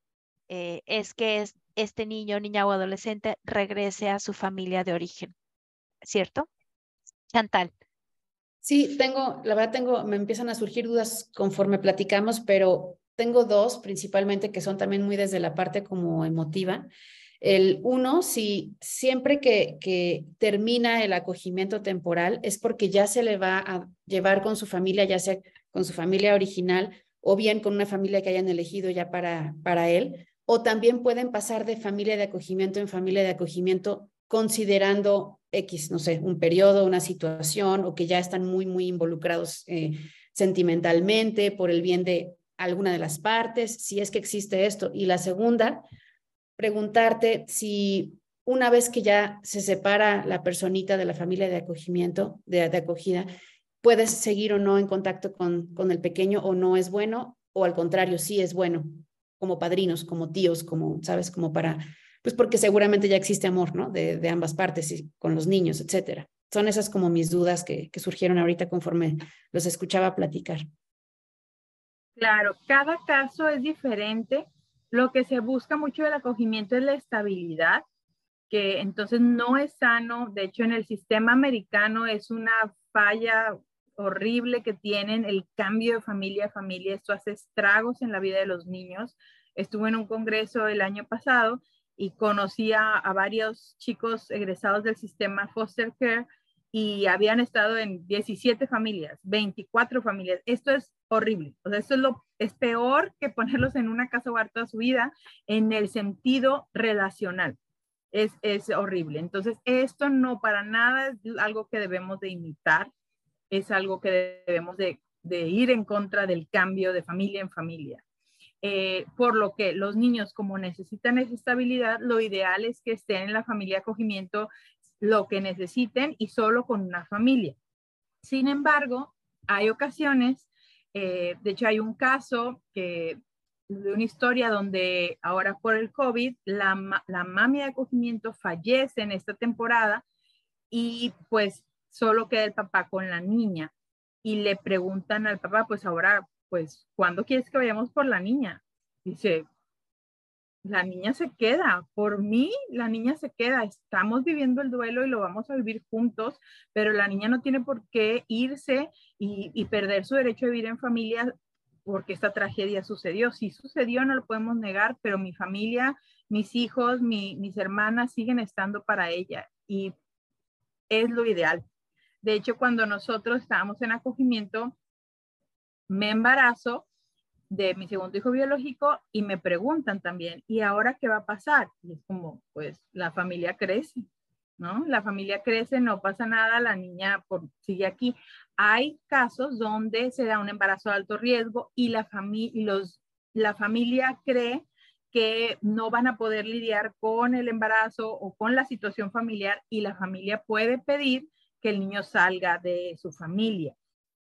eh, es que es, este niño, niña o adolescente regrese a su familia de origen. ¿Cierto? Chantal. Sí, tengo, la verdad tengo, me empiezan a surgir dudas conforme platicamos, pero tengo dos principalmente que son también muy desde la parte como emotiva. El uno, si siempre que, que termina el acogimiento temporal es porque ya se le va a llevar con su familia, ya sea con su familia original o bien con una familia que hayan elegido ya para, para él, o también pueden pasar de familia de acogimiento en familia de acogimiento considerando X, no sé, un periodo, una situación, o que ya están muy, muy involucrados eh, sentimentalmente por el bien de alguna de las partes, si es que existe esto. Y la segunda, preguntarte si una vez que ya se separa la personita de la familia de acogimiento, de, acogida, puedes seguir o no en contacto con, con el pequeño o no es bueno, o al contrario, sí es bueno, como padrinos, como tíos, como, ¿sabes? Como para, pues porque seguramente ya existe amor, ¿no? De, ambas partes y con los niños, etcétera. Son esas como mis dudas que, que surgieron ahorita conforme los escuchaba platicar. Claro, cada caso es diferente lo que se busca mucho del acogimiento es la estabilidad, que entonces no es sano. De hecho, en el sistema americano es una falla horrible que tienen el cambio de familia a familia. Esto hace estragos en la vida de los niños. Estuve en un congreso el año pasado y conocí a, varios chicos egresados del sistema foster care y habían estado en 17 familias, 24 familias. Esto es horrible. O sea, esto es lo es peor que ponerlos en una casa hogar toda su vida en el sentido relacional. Es, es horrible. Entonces, esto no para nada es algo que debemos de imitar, es algo que debemos de, de ir en contra del cambio de familia en familia. Eh, por lo que los niños como necesitan esa estabilidad, lo ideal es que estén en la familia acogimiento lo que necesiten y solo con una familia. Sin embargo, hay ocasiones, eh, de hecho hay un caso que de una historia donde ahora por el COVID, la, la mami de acogimiento fallece en esta temporada y pues solo queda el papá con la niña y le preguntan al papá, pues ahora, pues, ¿cuándo quieres que vayamos por la niña? Dice, la niña se queda, por mí la niña se queda, estamos viviendo el duelo y lo vamos a vivir juntos, pero la niña no tiene por qué irse y, perder su derecho a vivir en familia porque esta tragedia sucedió. Si sucedió, no lo podemos negar, pero mi familia, mis hijos, mis hermanas siguen estando para ella y es lo ideal. De hecho, cuando nosotros estábamos en acogimiento, me embarazo de mi segundo hijo biológico y me preguntan también, ¿y ahora qué va a pasar? Y es como, pues la familia crece, ¿no? La familia crece, no pasa nada, la niña sigue aquí. Hay casos donde se da un embarazo de alto riesgo y la, familia los, la familia cree que no van a poder lidiar con el embarazo o con la situación familiar y la familia puede pedir que el niño salga de su familia.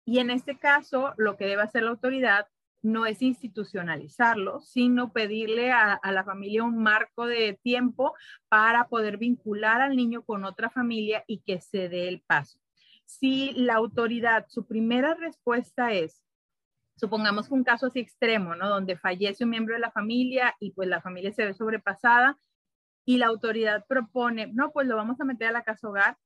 Y en este caso, lo que debe hacer la autoridad no es institucionalizarlo, sino pedirle a, la familia un marco de tiempo para poder vincular al niño con otra familia y que se dé el paso. Si la autoridad, su primera respuesta es, supongamos un caso así extremo, ¿no? Donde fallece un miembro de la familia y pues la familia se ve sobrepasada y la autoridad propone, no, pues lo vamos a meter a la casa hogar,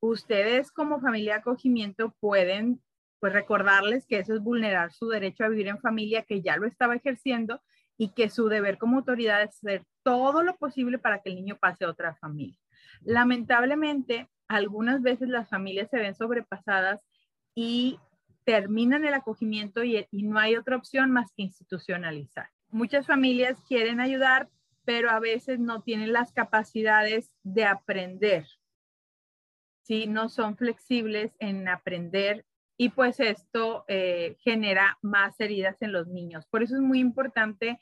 ustedes como familia de acogimiento pueden pues recordarles que eso es vulnerar su derecho a vivir en familia, que ya lo estaba ejerciendo y que su deber como autoridad es hacer todo lo posible para que el niño pase a otra familia. Lamentablemente, algunas veces las familias se ven sobrepasadas y terminan el acogimiento y, y no hay otra opción más que institucionalizar. Muchas familias quieren ayudar, pero a veces no tienen las capacidades de aprender. ¿Sí? No son flexibles en aprender y pues esto eh, genera más heridas en los niños. Por eso es muy importante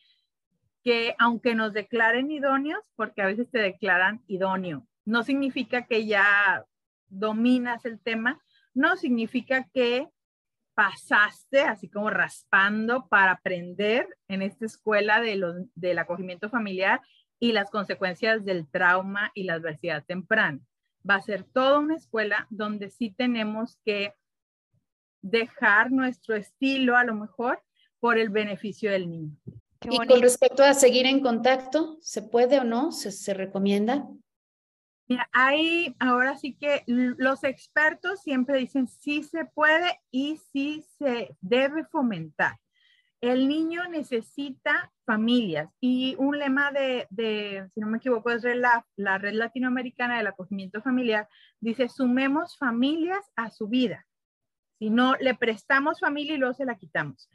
que aunque nos declaren idóneos, porque a veces te declaran idóneo, no significa que ya dominas el tema, no significa que pasaste así como raspando para aprender en esta escuela de del acogimiento familiar y las consecuencias del trauma y la adversidad temprana. Va a ser toda una escuela donde sí tenemos que dejar nuestro estilo a lo mejor por el beneficio del niño. y con respecto a seguir en contacto, ¿se puede o no? ¿Se, se recomienda? Mira, ahí ahora sí que los expertos siempre dicen sí se puede y sí se debe fomentar. El niño necesita familias y un lema de, de si no me equivoco, es la, la Red Latinoamericana del Acogimiento Familiar, dice sumemos familias a su vida. Si no, le prestamos familia y luego se la quitamos.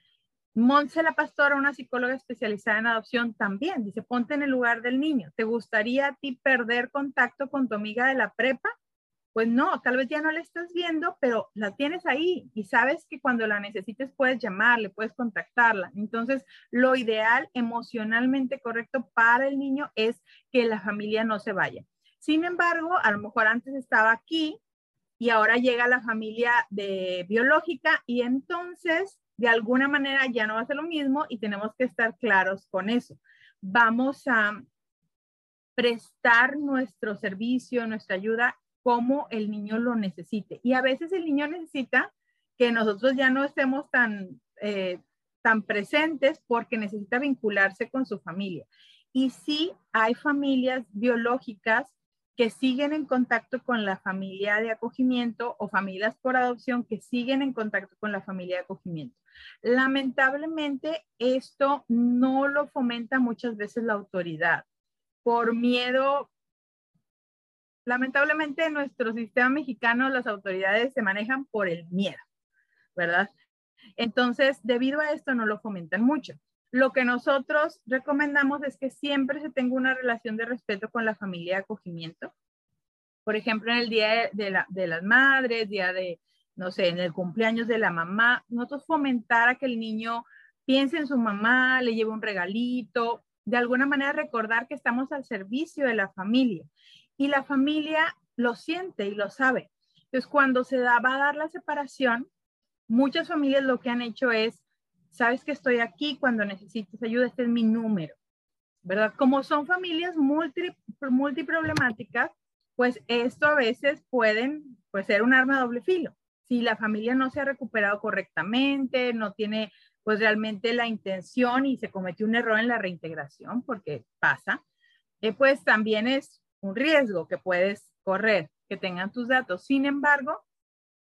Montse la Pastora, una psicóloga especializada en adopción, también dice, ponte en el lugar del niño. ¿Te gustaría a ti perder contacto con tu amiga de la prepa? Pues no, tal vez ya no la estás viendo, pero la tienes ahí y sabes que cuando la necesites puedes llamarle, puedes contactarla. Entonces, lo ideal emocionalmente correcto para el niño es que la familia no se vaya. Sin embargo, a lo mejor antes estaba aquí y ahora llega la familia de biológica y entonces de alguna manera ya no va a ser lo mismo y tenemos que estar claros con eso. Vamos a prestar nuestro servicio, nuestra ayuda como el niño lo necesite. Y a veces el niño necesita que nosotros ya no estemos tan, eh, tan presentes porque necesita vincularse con su familia. Y sí hay familias biológicas que siguen en contacto con la familia de acogimiento o familias por adopción que siguen en contacto con la familia de acogimiento. Lamentablemente, esto no lo fomenta muchas veces la autoridad por miedo. Lamentablemente, en nuestro sistema mexicano las autoridades se manejan por el miedo, ¿verdad? Entonces, debido a esto, no lo fomentan mucho. Lo que nosotros recomendamos es que siempre se tenga una relación de respeto con la familia de acogimiento. Por ejemplo, en el Día de, de las Madres, Día de, no sé, en el cumpleaños de la mamá, nosotros fomentar a que el niño piense en su mamá, le lleve un regalito, de alguna manera recordar que estamos al servicio de la familia. Y la familia lo siente y lo sabe. Entonces, cuando se va a dar la separación, muchas familias lo que han hecho es, sabes que estoy aquí cuando necesites ayuda, este es mi número, ¿verdad? Como son familias multi, multiproblemáticas, pues esto a veces pueden pues, ser un arma de doble filo si la familia no se ha recuperado correctamente, no tiene pues realmente la intención y se cometió un error en la reintegración, porque pasa, eh, pues también es un riesgo que puedes correr, que tengan tus datos. Sin embargo,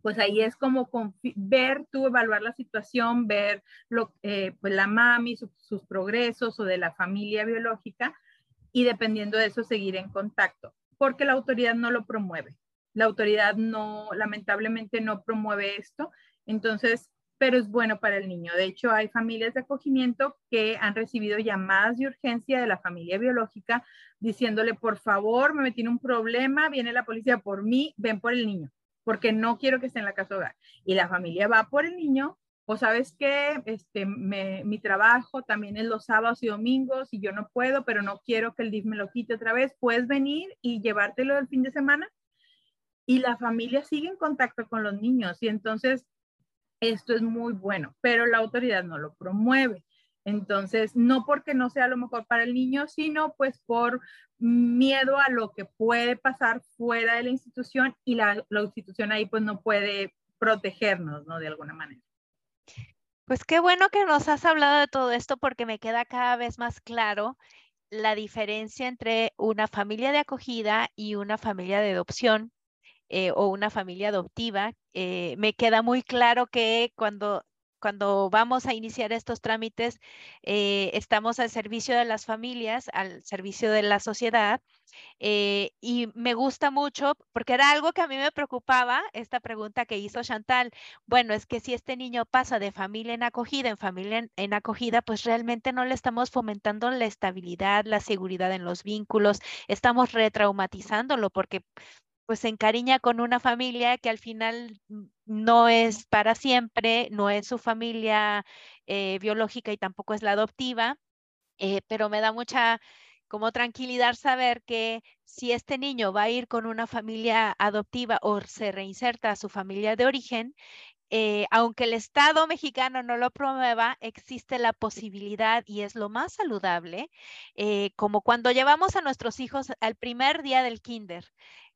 pues ahí es como ver tú, evaluar la situación, ver lo, eh, pues la mami, sus progresos o de la familia biológica y dependiendo de eso seguir en contacto, porque la autoridad no lo promueve. La autoridad no, lamentablemente no promueve esto, entonces, pero es bueno para el niño. De hecho, hay familias de acogimiento que han recibido llamadas de urgencia de la familia biológica diciéndole, por favor, me metí un problema, viene la policía por mí, ven por el niño, porque no quiero que esté en la casa hogar. Y la familia va por el niño, o sabes que este, mi trabajo también es los sábados y domingos y yo no puedo, pero no quiero que el DIF me lo quite otra vez, puedes venir y llevártelo el fin de semana y la familia sigue en contacto con los niños y entonces esto es muy bueno, pero la autoridad no lo promueve. Entonces, no porque no sea lo mejor para el niño, sino pues por miedo a lo que puede pasar fuera de la institución y la, la institución ahí pues no puede protegernos, ¿no? De alguna manera. Pues qué bueno que nos has hablado de todo esto porque me queda cada vez más claro la diferencia entre una familia de acogida y una familia de adopción eh, o una familia adoptiva. Eh, me queda muy claro que cuando cuando vamos a iniciar estos trámites, eh, estamos al servicio de las familias, al servicio de la sociedad. y me gusta mucho porque era algo que a mí me preocupaba, esta pregunta que hizo Chantal. Bueno, es que si este niño pasa de familia en acogida en familia en, en acogida, pues realmente no le estamos fomentando la estabilidad, la seguridad en los vínculos, estamos retraumatizándolo porque pues se encariña con una familia que al final no es para siempre, no es su familia eh, biológica y tampoco es la adoptiva, eh, pero me da mucha como tranquilidad saber que si este niño va a ir con una familia adoptiva o se reinserta a su familia de origen, eh, aunque el Estado mexicano no lo promueva, existe la posibilidad y es lo más saludable, como cuando llevamos a nuestros hijos al primer día del kinder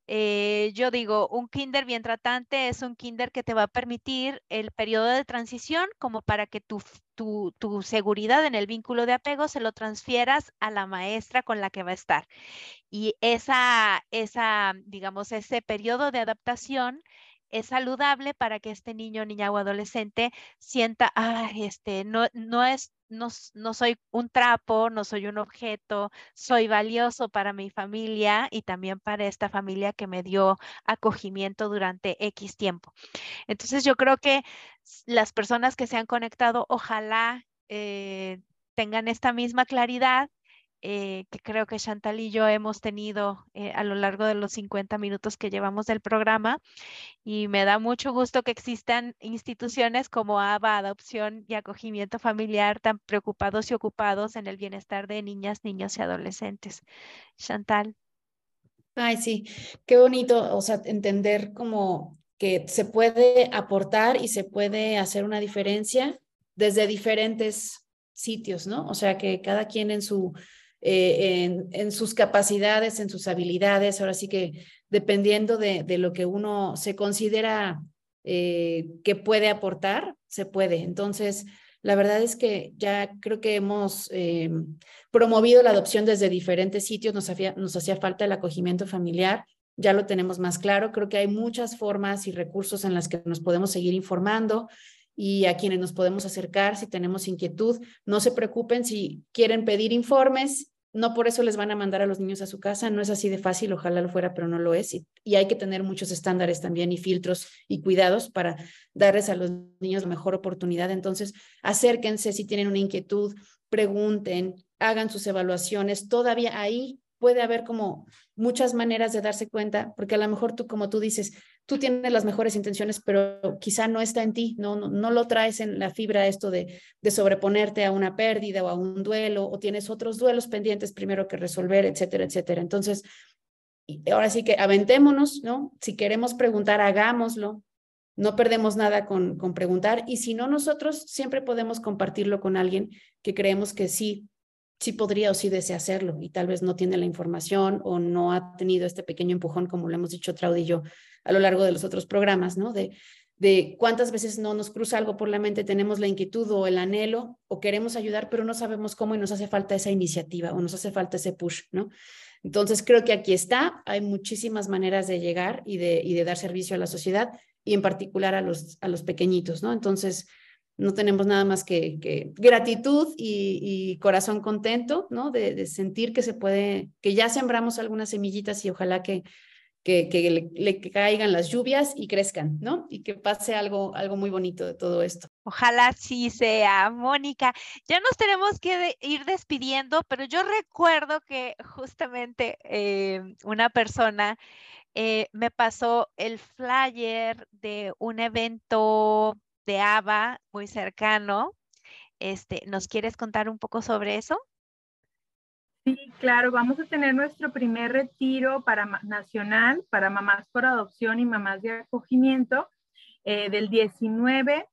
Eh, yo digo, un kinder bien tratante es un kinder que te va a permitir el periodo de transición como para que tu, tu, tu, seguridad en el vínculo de apego se lo transfieras a la maestra con la que va a estar. Y esa, esa digamos, ese periodo de adaptación es saludable para que este niño, niña o adolescente sienta, ah, este, no, no es, no, no, soy un trapo, no soy un objeto, soy valioso para mi familia y también para esta familia que me dio acogimiento durante X tiempo. Entonces yo creo que las personas que se han conectado, ojalá eh, tengan esta misma claridad eh, que creo que Chantal y yo hemos tenido eh, a lo largo de los 50 minutos que llevamos del programa. Y me da mucho gusto que existan instituciones como ABA, Adopción y Acogimiento Familiar, tan preocupados y ocupados en el bienestar de niñas, niños y adolescentes. Chantal. Ay, sí, qué bonito, o sea, entender como que se puede aportar y se puede hacer una diferencia desde diferentes sitios, ¿no? O sea, que cada quien en su eh, en, sus capacidades, en sus habilidades. Ahora sí que dependiendo de, lo que uno se considera eh, que puede aportar, se puede. Entonces, la verdad es que ya creo que hemos eh, promovido la adopción desde diferentes sitios, nos, nos hacía falta el acogimiento familiar, ya lo tenemos más claro, creo que hay muchas formas y recursos en las que nos podemos seguir informando y a quienes nos podemos acercar si tenemos inquietud. No se preocupen si quieren pedir informes, no por eso les van a mandar a los niños a su casa, no es así de fácil, ojalá lo fuera, pero no lo es. Y, hay que tener muchos estándares también y filtros y cuidados para darles a los niños la mejor oportunidad. Entonces, acérquense si tienen una inquietud, pregunten, hagan sus evaluaciones. Todavía ahí puede haber como muchas maneras de darse cuenta, porque a lo mejor tú, como tú dices, tú tienes las mejores intenciones, pero quizá no está en ti, no, no, lo traes en la fibra esto de, de sobreponerte a una pérdida o a un duelo, o tienes otros duelos pendientes primero que resolver, etcétera, etcétera. Entonces, ahora sí que aventémonos, ¿no? Si queremos preguntar, hagámoslo. No perdemos nada con, con preguntar y si no, nosotros siempre podemos compartirlo con alguien que creemos que sí sí podría o sí desea hacerlo y tal vez no tiene la información o no ha tenido este pequeño empujón, como lo hemos dicho Traudy y yo a lo largo de los otros programas, ¿no? De, de cuántas veces no nos cruza algo por la mente, tenemos la inquietud o el anhelo o queremos ayudar, pero no sabemos cómo y nos hace falta esa iniciativa o nos hace falta ese push, ¿no? Entonces creo que aquí está, hay muchísimas maneras de llegar y de, y de dar servicio a la sociedad y en particular a los, a los pequeñitos, ¿no? Entonces, no tenemos nada más que, gratitud y, corazón contento, ¿no? De, sentir que se puede, que ya sembramos algunas semillitas y ojalá que, que, le, caigan las lluvias y crezcan, ¿no? Y que pase algo, algo muy bonito de todo esto. Ojalá sí sea, Mónica. Ya nos tenemos que ir despidiendo, pero yo recuerdo que justamente eh, una persona eh, me pasó el flyer de un evento de ABA muy cercano. Este, ¿Nos quieres contar un poco sobre eso? Sí, claro, vamos a tener nuestro primer retiro para, nacional para mamás por adopción y mamás de acogimiento eh, del 19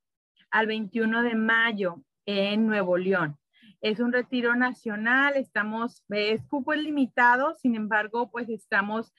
al 21 de mayo en Nuevo León. Es un retiro nacional, estamos, es cupo limitado, sin embargo, pues estamos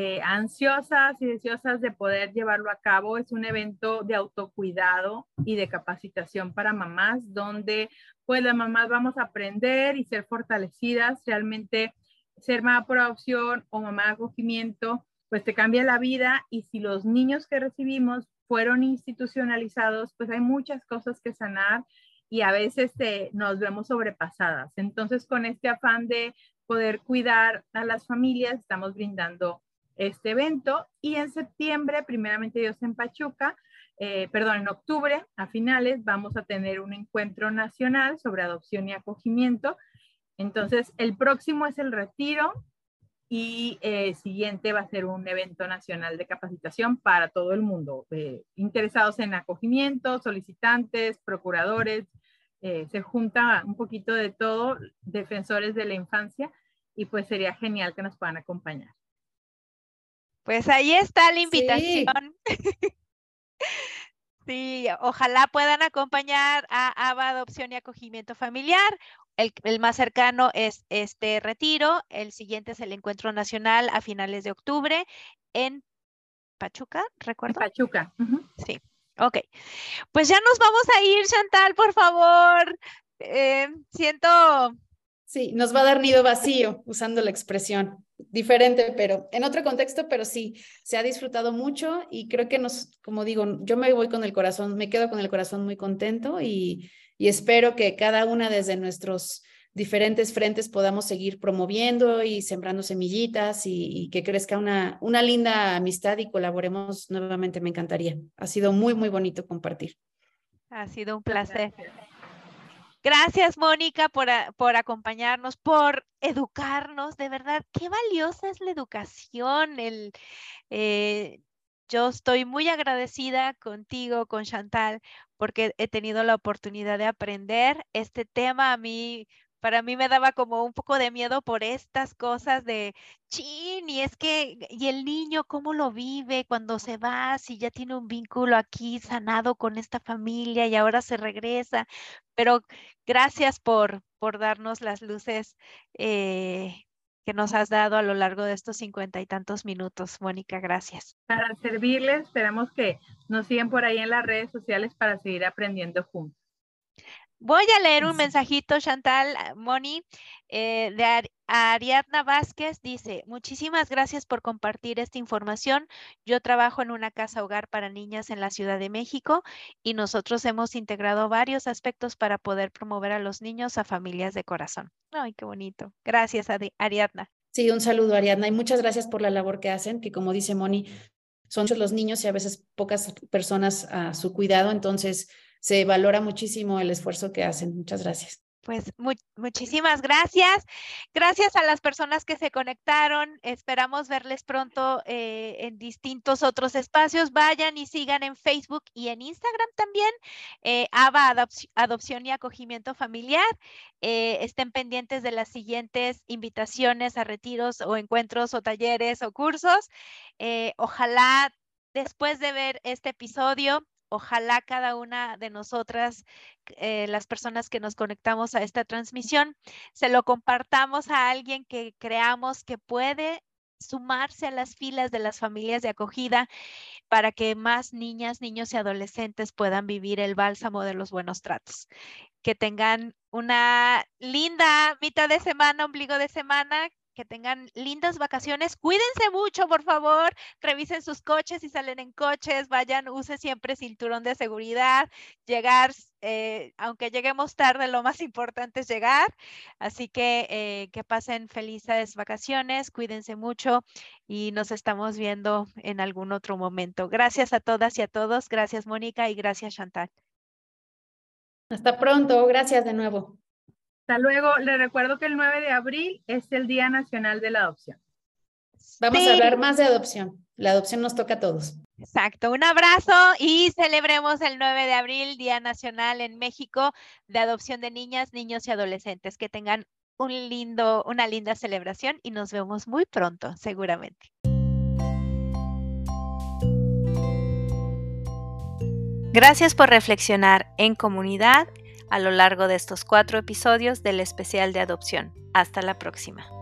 eh, ansiosas y deseosas de poder llevarlo a cabo. Es un evento de autocuidado y de capacitación para mamás, donde pues las mamás vamos a aprender y ser fortalecidas. Realmente ser mamá por adopción o mamá de acogimiento, pues te cambia la vida y si los niños que recibimos fueron institucionalizados, pues hay muchas cosas que sanar y a veces nos vemos sobrepasadas. Entonces, con este afán de poder cuidar a las familias, estamos brindando este evento y en septiembre, primeramente Dios en Pachuca, eh, perdón, en octubre, a finales, vamos a tener un encuentro nacional sobre adopción y acogimiento. Entonces, el próximo es el retiro y el eh, siguiente va a ser un evento nacional de capacitación para todo el mundo, eh, interesados en acogimiento, solicitantes, procuradores, se junta un poquito de todo, defensores de la infancia, y pues sería genial que nos puedan acompañar. Pues ahí está la invitación. Sí, ojalá puedan acompañar a ABA Adopción y Acogimiento Familiar. El, el, más cercano es este retiro, el siguiente es el encuentro nacional a finales de octubre en Pachuca, ¿recuerdo? Pachuca. Sí, ok. Pues ya nos vamos a ir, Chantal, por favor. Eh, siento... Sí, nos va a dar nido vacío, usando la expresión diferente, pero en otro contexto, pero sí, se ha disfrutado mucho y creo que nos, como digo, yo me voy con el corazón, me quedo con el corazón muy contento y, y espero que cada una desde nuestros diferentes frentes podamos seguir promoviendo y sembrando semillitas y, que crezca una, una linda amistad y colaboremos nuevamente, me encantaría. Ha sido muy, muy bonito compartir. Ha sido un placer. Mónica, por, por, acompañarnos, por educarnos. De verdad, qué valiosa es la educación. El, eh, yo estoy muy agradecida contigo, con Chantal, porque he tenido la oportunidad de aprender este tema. A mí para mí me daba como un poco de miedo por estas cosas de, chin, y es que, y el niño, ¿cómo lo vive cuando se va? Si ya tiene un vínculo aquí sanado con esta familia y ahora se regresa. Pero gracias por, por darnos las luces eh, que nos has dado a lo largo de estos cincuenta y tantos minutos. Mónica, gracias. Para servirles, esperamos que nos sigan por ahí en las redes sociales para seguir aprendiendo juntos. Voy a leer un mensajito, Chantal, ah, Moni, eh, de Ariadna Vázquez. Dice, muchísimas gracias por compartir esta información. Yo trabajo en una casa hogar para niñas en la Ciudad de México y nosotros hemos integrado varios aspectos para poder promover a los niños a familias de corazón. Ay, qué bonito. Gracias, Ariadna. Sí, un saludo, Ariadna, y muchas gracias por la labor que hacen, que como dice Moni, son muchos los niños y a veces pocas personas a su cuidado, entonces se valora muchísimo el esfuerzo que hacen. Muchas gracias. Pues muchísimas gracias. Gracias a las personas que se conectaron. Esperamos verles pronto eh, en distintos otros espacios. Vayan y sigan en Facebook y en Instagram también. Eh, ABA Adopción y Acogimiento Familiar. Eh, estén pendientes de las siguientes invitaciones a retiros o encuentros o talleres o cursos. ojalá después de ver este episodio ojalá cada una de nosotras, eh, las personas que nos conectamos a esta transmisión, se lo compartamos a alguien que creamos que puede sumarse a las filas de las familias de acogida para que más niñas, niños y adolescentes puedan vivir el bálsamo de los buenos tratos. Que tengan una linda mitad de semana, ombligo de semana, que tengan lindas vacaciones. Cuídense mucho, por favor. Revisen sus coches si salen en coches. Vayan, use siempre cinturón de seguridad. Llegar, eh, aunque lleguemos tarde, lo más importante es llegar. Así que eh, que pasen felices vacaciones. Cuídense mucho y nos estamos viendo en algún otro momento. Gracias a todas y a todos. Gracias, Mónica, y gracias, Chantal. Hasta pronto. Gracias de nuevo. Hasta luego. Le recuerdo que el 9 de abril es el Día Nacional de la Adopción. Vamos a hablar más de adopción. La adopción nos toca a todos. Exacto. Un abrazo y celebremos el 9 de abril, Día Nacional en México de Adopción de Niñas, Niños y Adolescentes. Que tengan un lindo, una linda celebración y nos vemos muy pronto, seguramente. Gracias por reflexionar en comunidad a lo largo de estos cuatro episodios del especial de adopción. Hasta la próxima.